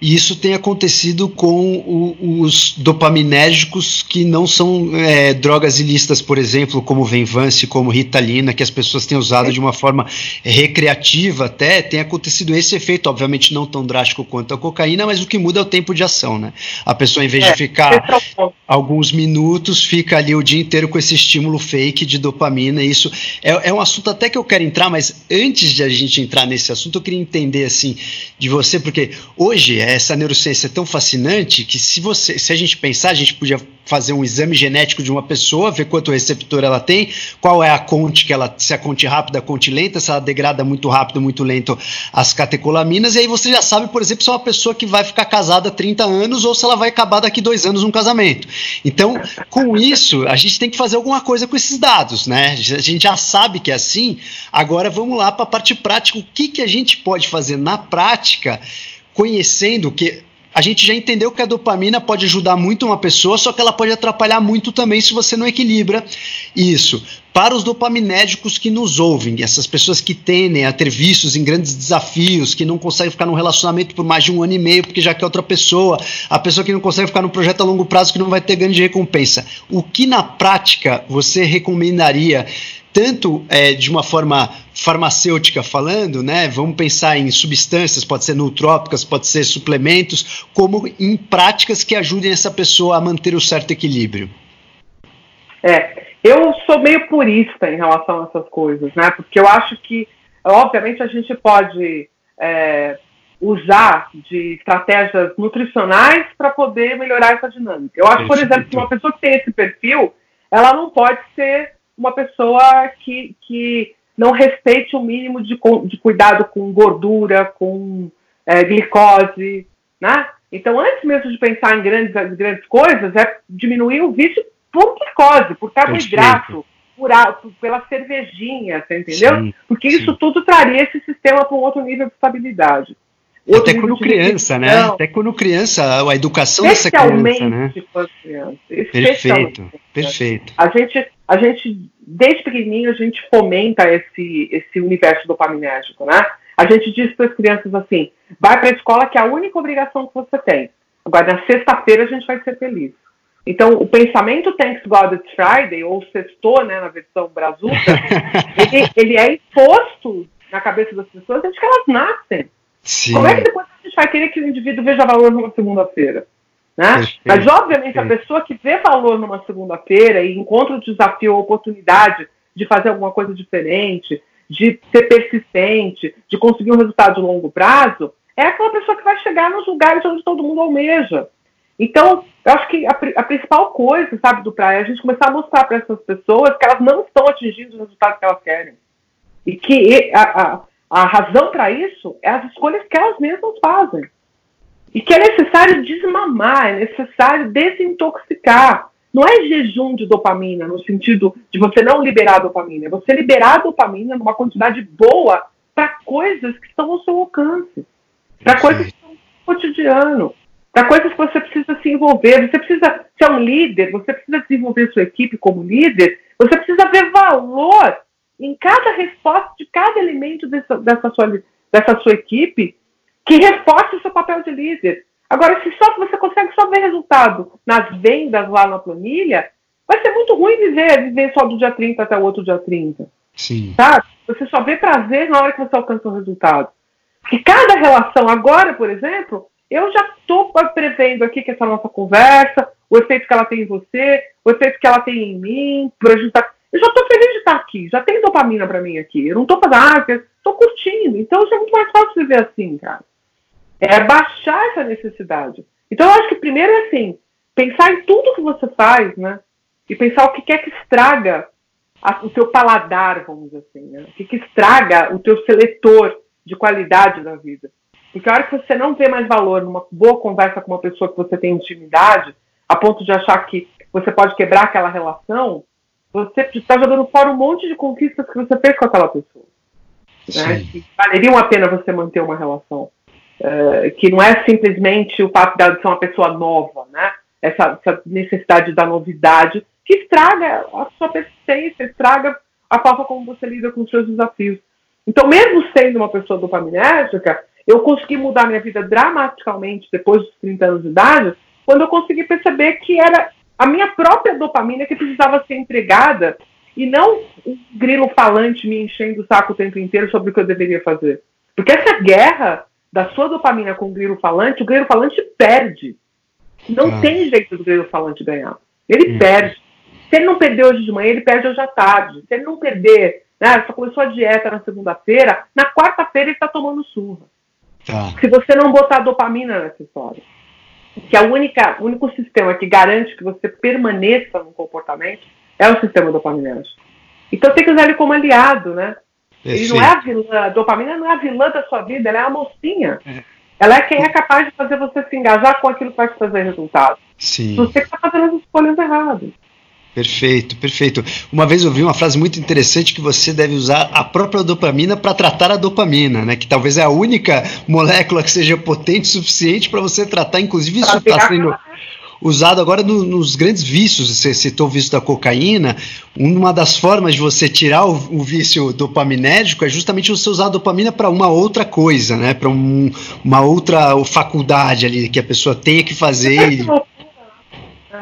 E isso tem acontecido com o, os dopaminérgicos que não são é, drogas ilícitas, por exemplo, como Venvance, como Ritalina, que as pessoas têm usado de uma forma recreativa até. Tem acontecido esse efeito, obviamente não tão drástico quanto a cocaína, mas o que muda é o tempo de ação, né? A pessoa, em vez é, de ficar é alguns minutos, fica ali o dia inteiro com esse estímulo fake de dopamina. Isso é, é um assunto até que eu quero entrar, mas antes de a gente entrar nesse assunto, eu queria entender assim de você, porque hoje essa neurociência é tão fascinante que se você, se a gente pensar, a gente podia fazer um exame genético de uma pessoa, ver quanto receptor ela tem, qual é a conte que ela, se a conte rápida, a conte lenta, se ela degrada muito rápido, muito lento as catecolaminas, e aí você já sabe, por exemplo, se é uma pessoa que vai ficar casada há 30 anos ou se ela vai acabar daqui dois anos um casamento. Então, com isso, a gente tem que fazer alguma coisa com esses dados, né? A gente já sabe que é assim, agora vamos lá para a parte prática, o que, que a gente pode fazer na prática conhecendo que a gente já entendeu que a dopamina pode ajudar muito uma pessoa, só que ela pode atrapalhar muito também se você não equilibra isso. Para os dopaminérgicos que nos ouvem, essas pessoas que tendem a ter vícios em grandes desafios, que não conseguem ficar num relacionamento por mais de um ano e meio porque já quer outra pessoa, a pessoa que não consegue ficar num projeto a longo prazo que não vai ter ganho de recompensa. O que na prática você recomendaria tanto é, de uma forma farmacêutica falando, né? Vamos pensar em substâncias, pode ser nutrópicas, pode ser suplementos, como em práticas que ajudem essa pessoa a manter o certo equilíbrio. É, Eu sou meio purista em relação a essas coisas, né? Porque eu acho que, obviamente, a gente pode é, usar de estratégias nutricionais para poder melhorar essa dinâmica. Eu acho, por exemplo, que uma pessoa que tem esse perfil, ela não pode ser uma pessoa que, que não respeite o mínimo de, de cuidado com gordura, com é, glicose, né? Então, antes mesmo de pensar em grandes, grandes coisas, é diminuir o vício por glicose, por carboidrato, por, por, pela cervejinha, você entendeu? Sim, Porque sim. isso tudo traria esse sistema para um outro nível de estabilidade. Até quando criança, né? Até quando criança, a educação dessa criança, né? Com as crianças, perfeito, perfeito. A gente, a gente, desde pequenininho, a gente fomenta esse, esse universo dopaminérgico, né? A gente diz para as crianças assim: vai para a escola que é a única obrigação que você tem. Agora, na sexta-feira, a gente vai ser feliz. Então, o pensamento Thanks God It's Friday, ou sextou, né, na versão brazuca, [laughs] ele, ele é imposto na cabeça das pessoas desde que elas nascem. Sim. Como é que depois a gente vai querer que o indivíduo veja valor numa segunda-feira? Né? Mas, obviamente, a pessoa que vê valor numa segunda-feira e encontra o desafio, a oportunidade de fazer alguma coisa diferente, de ser persistente, de conseguir um resultado de longo prazo, é aquela pessoa que vai chegar nos lugares onde todo mundo almeja. Então, eu acho que a, a principal coisa, sabe, do praia é a gente começar a mostrar para essas pessoas que elas não estão atingindo os resultados que elas querem. E que a, a, a razão para isso é as escolhas que elas mesmas fazem. E que é necessário desmamar, é necessário desintoxicar. Não é jejum de dopamina, no sentido de você não liberar a dopamina, é você liberar a dopamina numa quantidade boa para coisas que estão ao seu alcance, para coisas que estão no cotidiano, para coisas que você precisa se envolver. Você precisa ser um líder, você precisa desenvolver sua equipe como líder, você precisa ver valor em cada resposta de cada elemento dessa, dessa, sua, dessa sua equipe que reforce o seu papel de líder. Agora, se só você consegue só ver resultado nas vendas lá na planilha, vai ser muito ruim viver, viver só do dia 30 até o outro dia 30. Sim. Tá? Você só vê prazer na hora que você alcança o resultado. E cada relação, agora, por exemplo, eu já estou prevendo aqui que essa nossa conversa, o efeito que ela tem em você, o efeito que ela tem em mim, para ajudar. Eu já estou feliz de estar aqui, já tem dopamina para mim aqui. Eu não estou fazendo, ah, estou curtindo. Então isso é muito mais fácil viver assim, cara. É baixar essa necessidade. Então eu acho que primeiro é assim, pensar em tudo que você faz, né? E pensar o que quer que estraga a, o teu paladar, vamos dizer assim, né? O que, que estraga o teu seletor de qualidade da vida. Porque a hora que você não vê mais valor numa boa conversa com uma pessoa que você tem intimidade, a ponto de achar que você pode quebrar aquela relação, você está jogando fora um monte de conquistas que você fez com aquela pessoa. Né? Que valeriam a pena você manter uma relação. Uh, que não é simplesmente o fato de ser uma pessoa nova, né? Essa, essa, necessidade da novidade que estraga a sua persistência, estraga a forma como você lida com os seus desafios. Então, mesmo sendo uma pessoa dopaminérgica, eu consegui mudar minha vida dramaticamente depois dos 30 anos de idade, quando eu consegui perceber que era a minha própria dopamina que precisava ser empregada e não um grilo falante me enchendo o saco o tempo inteiro sobre o que eu deveria fazer. Porque essa guerra da sua dopamina com o grilo falante, o grilo falante perde. Não ah. tem jeito do grilo falante ganhar. Ele hum. perde. Se ele não perder hoje de manhã, ele perde hoje à tarde. Se ele não perder, né, só começou a dieta na segunda-feira, na quarta-feira ele está tomando surra. Tá. Se você não botar dopamina nessa história que a única, o único sistema que garante que você permaneça no comportamento é o sistema dopaminérgico. Então tem que usar ele como aliado, né? Ele não é a vilã, a dopamina não é a vilã da sua vida, ela é a mocinha. É. Ela é quem é capaz de fazer você se engajar com aquilo que vai te fazer resultado. Sim. Você está fazendo as escolhas erradas. Perfeito, perfeito. Uma vez eu vi uma frase muito interessante que você deve usar a própria dopamina para tratar a dopamina, né? Que talvez é a única molécula que seja potente o suficiente para você tratar, inclusive isso está sendo usado agora no, nos grandes vícios. Você citou o vício da cocaína. Uma das formas de você tirar o, o vício dopaminérgico é justamente você usar a dopamina para uma outra coisa, né? Para um, uma outra faculdade ali que a pessoa tenha que fazer.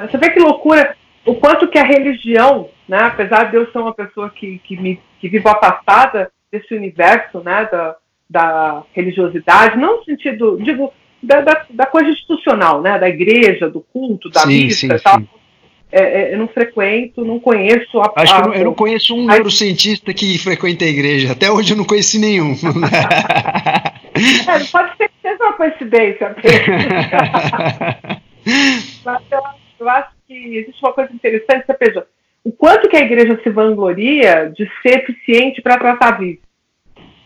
Você vê que loucura o quanto que a religião, né, apesar de eu ser uma pessoa que, que, me, que vivo afastada desse universo né, da, da religiosidade, não no sentido, digo, da, da, da, coisa institucional, né, da igreja, do culto, da sim, missa sim, e tal. Sim. é, é, eu não frequento, não conheço a. Acho que eu não, eu não conheço um a... neurocientista que frequenta a igreja. Até hoje eu não conheci nenhum. é, pode ser que seja uma coincidência. [laughs] Mas eu, acho que existe uma coisa interessante, você veja, o quanto que a igreja se vangloria de ser eficiente para tratar vício.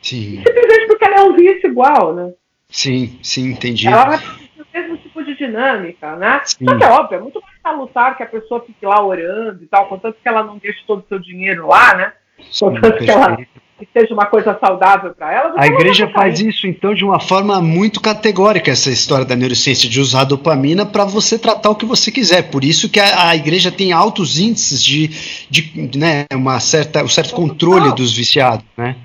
Sim. Simplesmente porque ela é um vício igual, né? Sim, sim, entendi. Ela vai ter o mesmo tipo de dinâmica, né? Sim. Só que é óbvio, é muito mais salutar que a pessoa fique lá orando e tal, contanto que ela não deixe todo o seu dinheiro lá, né? Contanto que ela que seja uma coisa saudável para ela. A igreja faz isso, então, de uma forma muito categórica, essa história da neurociência, de usar dopamina para você tratar o que você quiser. Por isso que a, a igreja tem altos índices de, de né, uma certa, um certo controle dos viciados, né?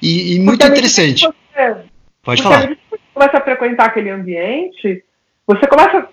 E, e muito interessante. Você, Pode falar. Quando você começa a frequentar aquele ambiente, você começa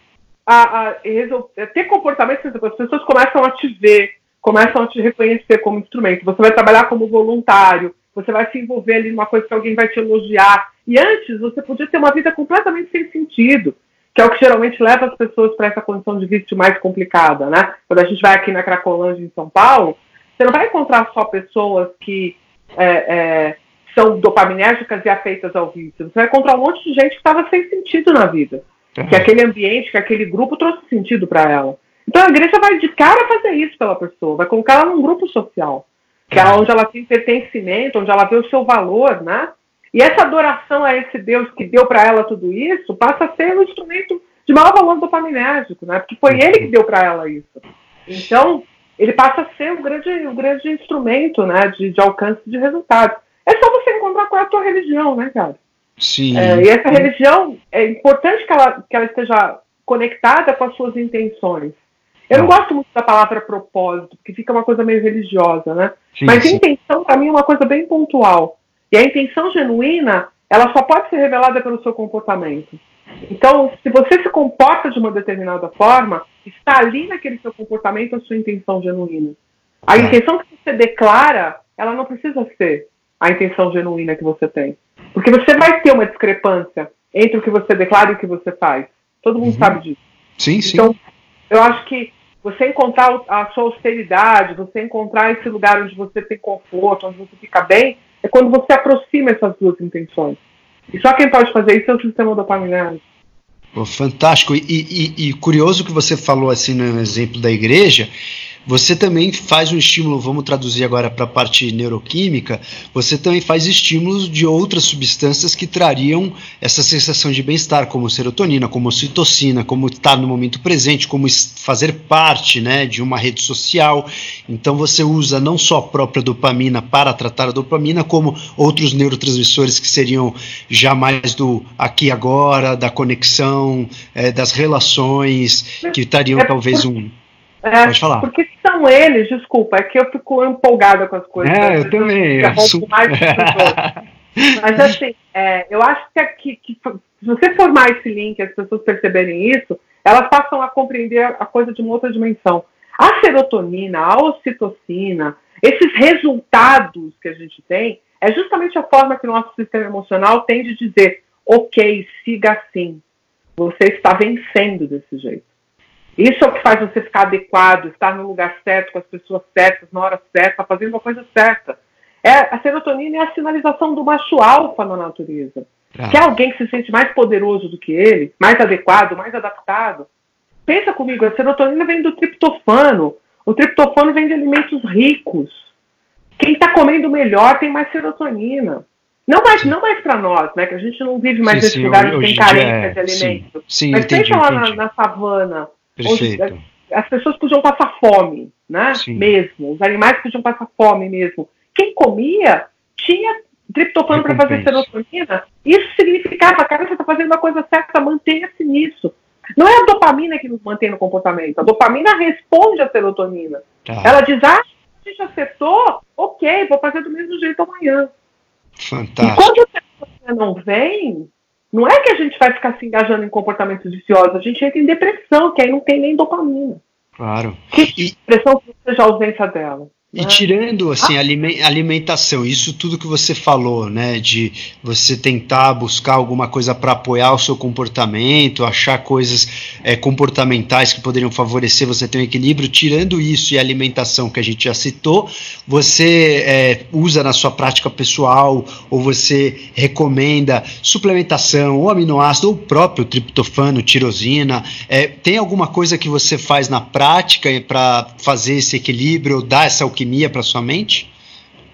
a, a, a ter comportamentos, as pessoas começam a te ver, começam a te reconhecer como instrumento. Você vai trabalhar como voluntário, você vai se envolver ali numa coisa que alguém vai te elogiar. E antes você podia ter uma vida completamente sem sentido, que é o que geralmente leva as pessoas para essa condição de vício mais complicada, né? Quando a gente vai aqui na Cracolândia, em São Paulo, você não vai encontrar só pessoas que é, é, são dopaminérgicas e afeitas ao vício. Você vai encontrar um monte de gente que estava sem sentido na vida. Uhum. Que aquele ambiente, que aquele grupo trouxe sentido para ela. Então a igreja vai de cara fazer isso pela pessoa, vai colocar ela num grupo social, que é onde ela tem pertencimento, onde ela vê o seu valor, né? E essa adoração a esse Deus que deu para ela tudo isso passa a ser um instrumento de maior valor dopaminérgico, né? Porque foi ele que deu para ela isso. Então, ele passa a ser um grande, um grande instrumento né, de, de alcance de resultados. É só você encontrar qual é a tua religião, né, cara? Sim. É, e essa religião, é importante que ela, que ela esteja conectada com as suas intenções. Eu não, gosto muito da palavra propósito, porque fica uma coisa meio religiosa, né? Sim, Mas sim. intenção, para mim, é uma coisa bem pontual. E a intenção genuína, ela só pode ser revelada pelo seu comportamento. Então, se você se comporta de uma determinada forma, está ali naquele seu comportamento a sua intenção genuína. A tá. intenção que você declara, ela não precisa ser a intenção genuína que você tem. Porque você vai ter uma discrepância entre o que você declara e o que você faz. Todo mundo uhum. sabe disso. Sim, sim. Então, eu acho que você encontrar a sua austeridade, você encontrar esse lugar onde você tem conforto, onde você fica bem, é quando você aproxima essas duas intenções. E só quem pode fazer isso é o sistema dopaminérgico. fantástico. E, e, e curioso que você falou assim no exemplo da igreja, você também faz um estímulo, vamos traduzir agora para a parte neuroquímica, você também faz estímulos de outras substâncias que trariam essa sensação de bem-estar, como serotonina, como citocina, como estar no momento presente, como fazer parte né, de uma rede social. Então você usa não só a própria dopamina para tratar a dopamina, como outros neurotransmissores que seriam já mais do aqui e agora, da conexão, é, das relações, que trariam talvez um. É, Pode falar. Porque são eles, desculpa, é que eu fico empolgada com as coisas. É, eu também. Eu sou... mais [laughs] Mas assim, é, eu acho que, aqui, que se você formar esse link, as pessoas perceberem isso, elas passam a compreender a coisa de uma outra dimensão. A serotonina, a ocitocina, esses resultados que a gente tem, é justamente a forma que o nosso sistema emocional tem de dizer, ok, siga assim. Você está vencendo desse jeito. Isso é o que faz você ficar adequado, estar no lugar certo, com as pessoas certas, na hora certa, fazendo a coisa certa. É, a serotonina é a sinalização do macho alfa na natureza. Ah. Quer alguém que se sente mais poderoso do que ele, mais adequado, mais adaptado? Pensa comigo, a serotonina vem do triptofano. O triptofano vem de alimentos ricos. Quem está comendo melhor tem mais serotonina. Não mais, não mais para nós, né? Que a gente não vive mais nesse lugar que tem carência é, de alimentos. Sim, sim, Mas entendi, pensa lá na, na savana, Perfeito. as pessoas podiam passar fome, né? Sim. Mesmo. Os animais podiam passar fome mesmo. Quem comia tinha triptofano para fazer serotonina. Isso significava, cara, você está fazendo a coisa certa, mantenha-se nisso. Não é a dopamina que nos mantém no comportamento. A dopamina responde à serotonina. Tá. Ela diz, ah, a gente acertou, ok, vou fazer do mesmo jeito amanhã. Fantástico. E quando a serotonina não vem, não é que a gente vai ficar se engajando em comportamentos viciosos, a gente entra em depressão, que aí não tem nem dopamina. Claro. Que e... depressão seja a ausência dela. E tirando assim alimentação, isso tudo que você falou, né, de você tentar buscar alguma coisa para apoiar o seu comportamento, achar coisas é, comportamentais que poderiam favorecer você ter um equilíbrio, tirando isso e a alimentação que a gente já citou, você é, usa na sua prática pessoal ou você recomenda suplementação, ou aminoácido, ou o próprio triptofano, tirosina, é, tem alguma coisa que você faz na prática para fazer esse equilíbrio, dar essa alquimia alquimia para sua mente?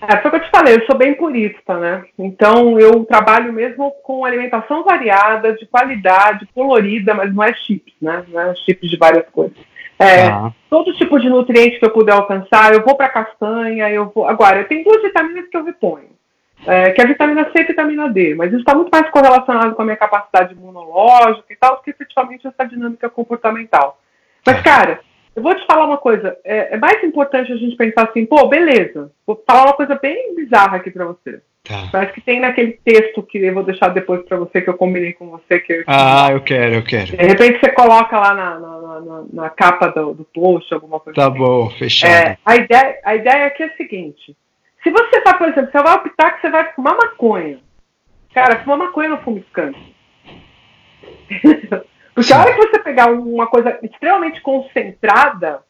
É, foi o que eu te falei, eu sou bem purista, né? Então eu trabalho mesmo com alimentação variada, de qualidade, colorida, mas não é chips, né? Não é chips de várias coisas. É, ah. Todo tipo de nutriente que eu puder alcançar, eu vou para castanha, eu vou. Agora, eu tenho duas vitaminas que eu reponho, é, que é a vitamina C e a vitamina D, mas isso está muito mais correlacionado com a minha capacidade imunológica e tal, do que efetivamente essa dinâmica comportamental. Mas, tá. cara, eu vou te falar uma coisa. É, é, mais importante a gente pensar assim, pô, beleza. Vou falar uma coisa bem bizarra aqui para você. Tá. Parece que tem naquele texto que eu vou deixar depois para você, que eu combinei com você. Que eu... Ah, eu quero, eu quero. De repente você coloca lá na, na, na, na capa do, do post, alguma coisa Tá assim. bom, fechado. É, a, ideia, a ideia aqui é a seguinte. Se você vai, por exemplo, você vai optar que você vai fumar maconha. Cara, fumar maconha não fume skunk. Porque a hora que você pegar uma coisa extremamente concentrada,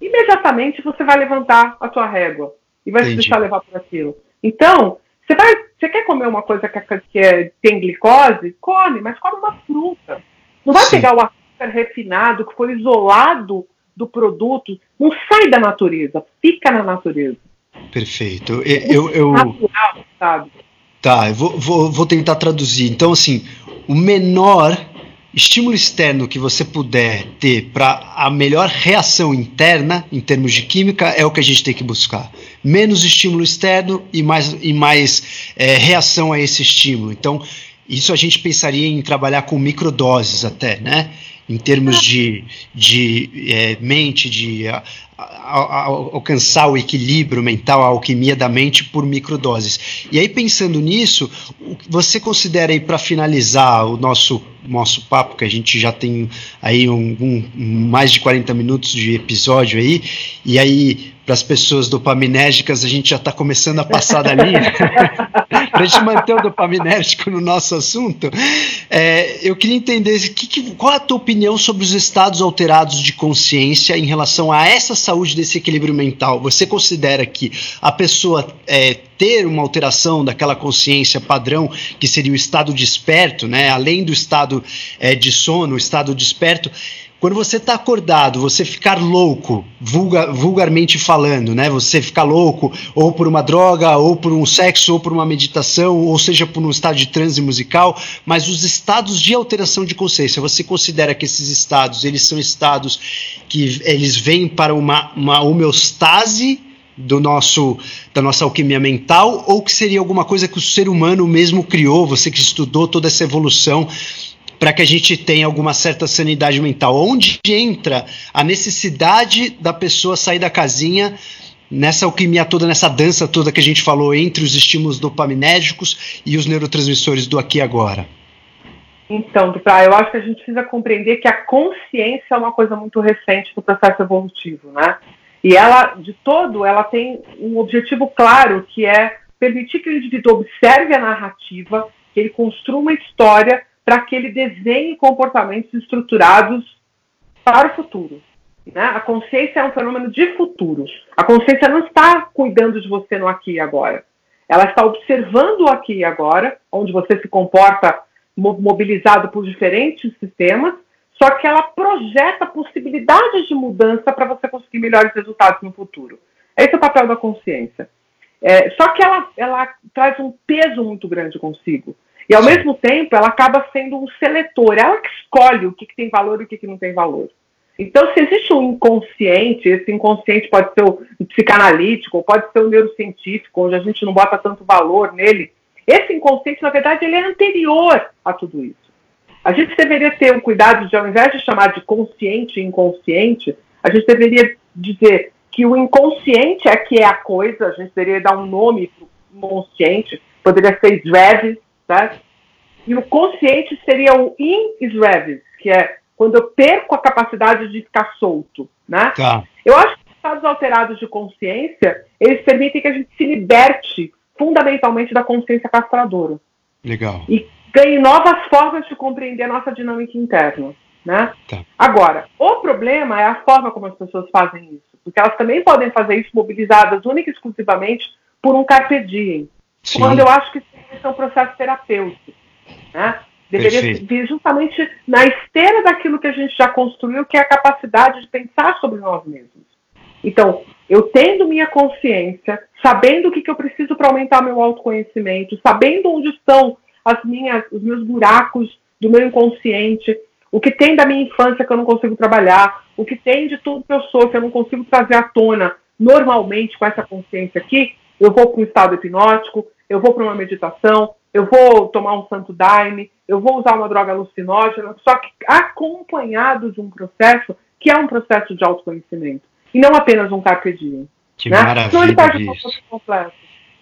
imediatamente você vai levantar a sua régua e vai Entendi. se deixar levar por aquilo. Então, você, vai, você quer comer uma coisa que, é, que é, tem glicose? Come, mas come uma fruta. Não vai Sim. pegar o açúcar refinado que foi isolado do produto. Não sai da natureza, fica na natureza. Perfeito. Eu, eu, Natural, sabe? Tá, eu vou, vou, vou tentar traduzir. Então, assim, o menor estímulo externo que você puder ter para a melhor reação interna, em termos de química, é o que a gente tem que buscar. Menos estímulo externo e mais, e mais é, reação a esse estímulo. Então, isso a gente pensaria em trabalhar com microdoses até, né? Em termos de, de é, mente, de a, a, alcançar o equilíbrio mental, a alquimia da mente por microdoses. E aí, pensando nisso, você considera aí para finalizar o nosso nosso papo, que a gente já tem aí um, um, mais de 40 minutos de episódio aí, e aí para as pessoas dopaminérgicas a gente já está começando a passar da linha, [laughs] para a gente manter o dopaminérgico no nosso assunto, é, eu queria entender que, que, qual a tua opinião sobre os estados alterados de consciência em relação a essa saúde desse equilíbrio mental. Você considera que a pessoa é, ter uma alteração daquela consciência padrão, que seria o estado desperto, né, além do estado é, de sono, o estado desperto, quando você está acordado, você ficar louco, vulgar, vulgarmente falando, né? Você ficar louco ou por uma droga, ou por um sexo, ou por uma meditação, ou seja, por um estado de transe musical, mas os estados de alteração de consciência, você considera que esses estados, eles são estados que eles vêm para uma, uma homeostase do nosso da nossa alquimia mental ou que seria alguma coisa que o ser humano mesmo criou, você que estudou toda essa evolução para que a gente tenha alguma certa sanidade mental. Onde entra a necessidade da pessoa sair da casinha nessa alquimia toda, nessa dança toda que a gente falou entre os estímulos dopaminérgicos e os neurotransmissores do aqui e agora? Então, Duprá, eu acho que a gente precisa compreender que a consciência é uma coisa muito recente do processo evolutivo, né? E ela, de todo, ela tem um objetivo claro, que é permitir que o indivíduo observe a narrativa, que ele construa uma história para que ele desenhe comportamentos estruturados para o futuro. Né? A consciência é um fenômeno de futuro. A consciência não está cuidando de você no aqui e agora. Ela está observando o aqui e agora, onde você se comporta mobilizado por diferentes sistemas, só que ela projeta possibilidades de mudança para você conseguir melhores resultados no futuro. Esse é o papel da consciência. É, só que ela, ela traz um peso muito grande consigo. E ao mesmo tempo, ela acaba sendo um seletor, ela que escolhe o que, que tem valor e o que, que não tem valor. Então, se existe um inconsciente, esse inconsciente pode ser o psicanalítico, pode ser o neurocientífico, onde a gente não bota tanto valor nele. Esse inconsciente, na verdade, ele é anterior a tudo isso. A gente deveria ter um cuidado de, ao invés de chamar de consciente e inconsciente, a gente deveria dizer que o inconsciente é que é a coisa, a gente deveria dar um nome para o inconsciente, poderia ser Dreves, E o consciente seria o in is que é quando eu perco a capacidade de ficar solto, né? Tá. Eu acho que estados alterados de consciência, eles permitem que a gente se liberte fundamentalmente da consciência castradora. Legal. E ganhe novas formas de compreender a nossa dinâmica interna. Né? Tá. Agora, o problema é a forma como as pessoas fazem isso, porque elas também podem fazer isso mobilizadas única e exclusivamente por um carpe diem, Sim. quando eu acho que isso é um processo terapêutico. Né? Deveria Perfeito. vir justamente na esteira daquilo que a gente já construiu, que é a capacidade de pensar sobre nós mesmos. Então, eu tendo minha consciência, sabendo o que, que eu preciso para aumentar meu autoconhecimento, sabendo onde estão as minhas, os meus buracos do meu inconsciente, o que tem da minha infância que eu não consigo trabalhar, o que tem de tudo que eu sou que eu não consigo trazer à tona normalmente com essa consciência aqui, eu vou para um estado hipnótico, eu vou para uma meditação, eu vou tomar um santo daime, eu vou usar uma droga alucinógena, só que acompanhado de um processo que é um processo de autoconhecimento e não apenas um carpe diem. Que né? maravilha Não ele perde o valor completo.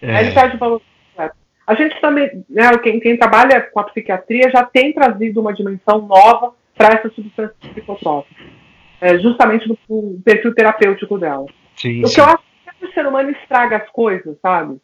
É. Ele perde o valor completo. A gente também, né, quem, quem trabalha com a psiquiatria já tem trazido uma dimensão nova para essa substância psicotrópica, é, justamente no, no, perfil terapêutico dela. Sim, o sim. que eu acho que o ser humano estraga as coisas, sabe?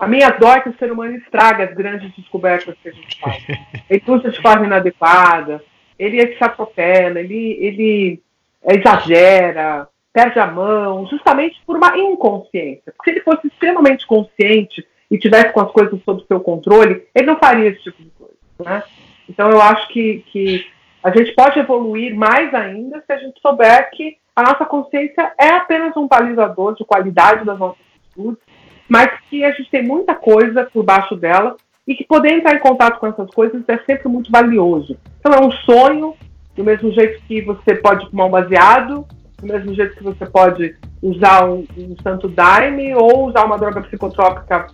A minha dó é que o ser humano estraga as grandes descobertas que a gente faz. ele usa de forma inadequada, ele se atropela, ele, ele exagera, perde a mão, justamente por uma inconsciência. Porque se ele fosse extremamente consciente e tivesse com as coisas sob seu controle, ele não faria esse tipo de coisa. Né? Então eu acho que, que a gente pode evoluir mais ainda se a gente souber que a nossa consciência é apenas um balizador de qualidade das nossas atitudes, mas que a gente tem muita coisa por baixo dela e que poder entrar em contato com essas coisas é sempre muito valioso. Então é um sonho, do mesmo jeito que você pode tomar um baseado, do mesmo jeito que você pode usar um, um santo daime ou usar uma droga psicotrópica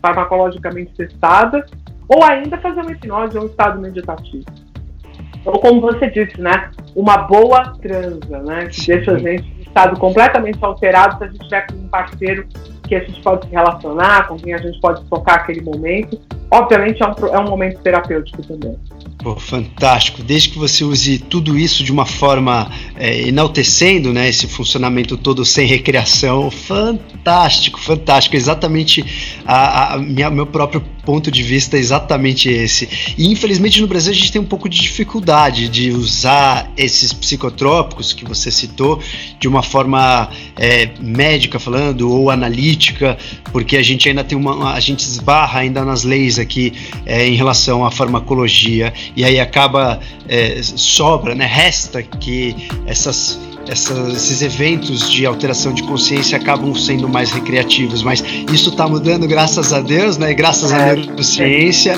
farmacologicamente testada, ou ainda fazer uma hipnose ou um estado meditativo. Ou como você disse, né? Uma boa transa, né? Que Sim. deixa a gente em estado completamente alterado se a gente tiver com um parceiro que a gente pode se relacionar, com quem a gente pode focar aquele momento. Obviamente é um, é um momento terapêutico também. Pô, fantástico. Desde que você use tudo isso de uma forma é, enaltecendo né, esse funcionamento todo sem recreação, fantástico, fantástico. Exatamente a, a minha, meu próprio ponto de vista é exatamente esse. E infelizmente no Brasil a gente tem um pouco de dificuldade de usar esses psicotrópicos que você citou de uma forma é, médica falando ou analítica, porque a gente ainda tem uma. a gente esbarra ainda nas leis aqui é, em relação à farmacologia e aí acaba é, sobra, né, resta que essas essas, esses eventos de alteração de consciência acabam sendo mais recreativos, mas isso está mudando graças a Deus, né? Graças à é. neurociência.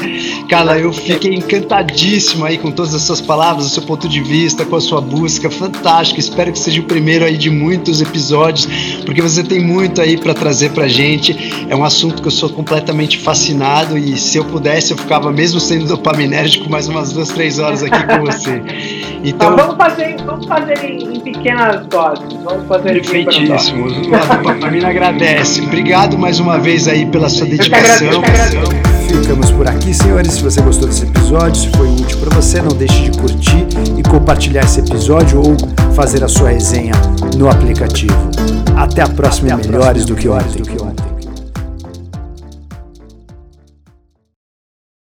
Carla, eu fiquei encantadíssimo aí com todas as suas palavras, o seu ponto de vista, com a sua busca, fantástico. Espero que seja o primeiro aí de muitos episódios, porque você tem muito aí para trazer para gente. É um assunto que eu sou completamente fascinado e se eu pudesse eu ficava mesmo sendo dopaminérgico mais umas duas, três horas aqui com você. Então, vamos fazer, vamos fazer em, em pequenas doses. Vamos fazer Perfeitíssimo. A dopamina agradece. Obrigado mais uma vez aí pela sua dedicação. Ficamos por aqui, senhores. Se você gostou desse episódio, se foi útil para você, não deixe de curtir e compartilhar esse episódio ou fazer a sua resenha no aplicativo. Até a próxima, Até a Melhores próxima, do que ontem.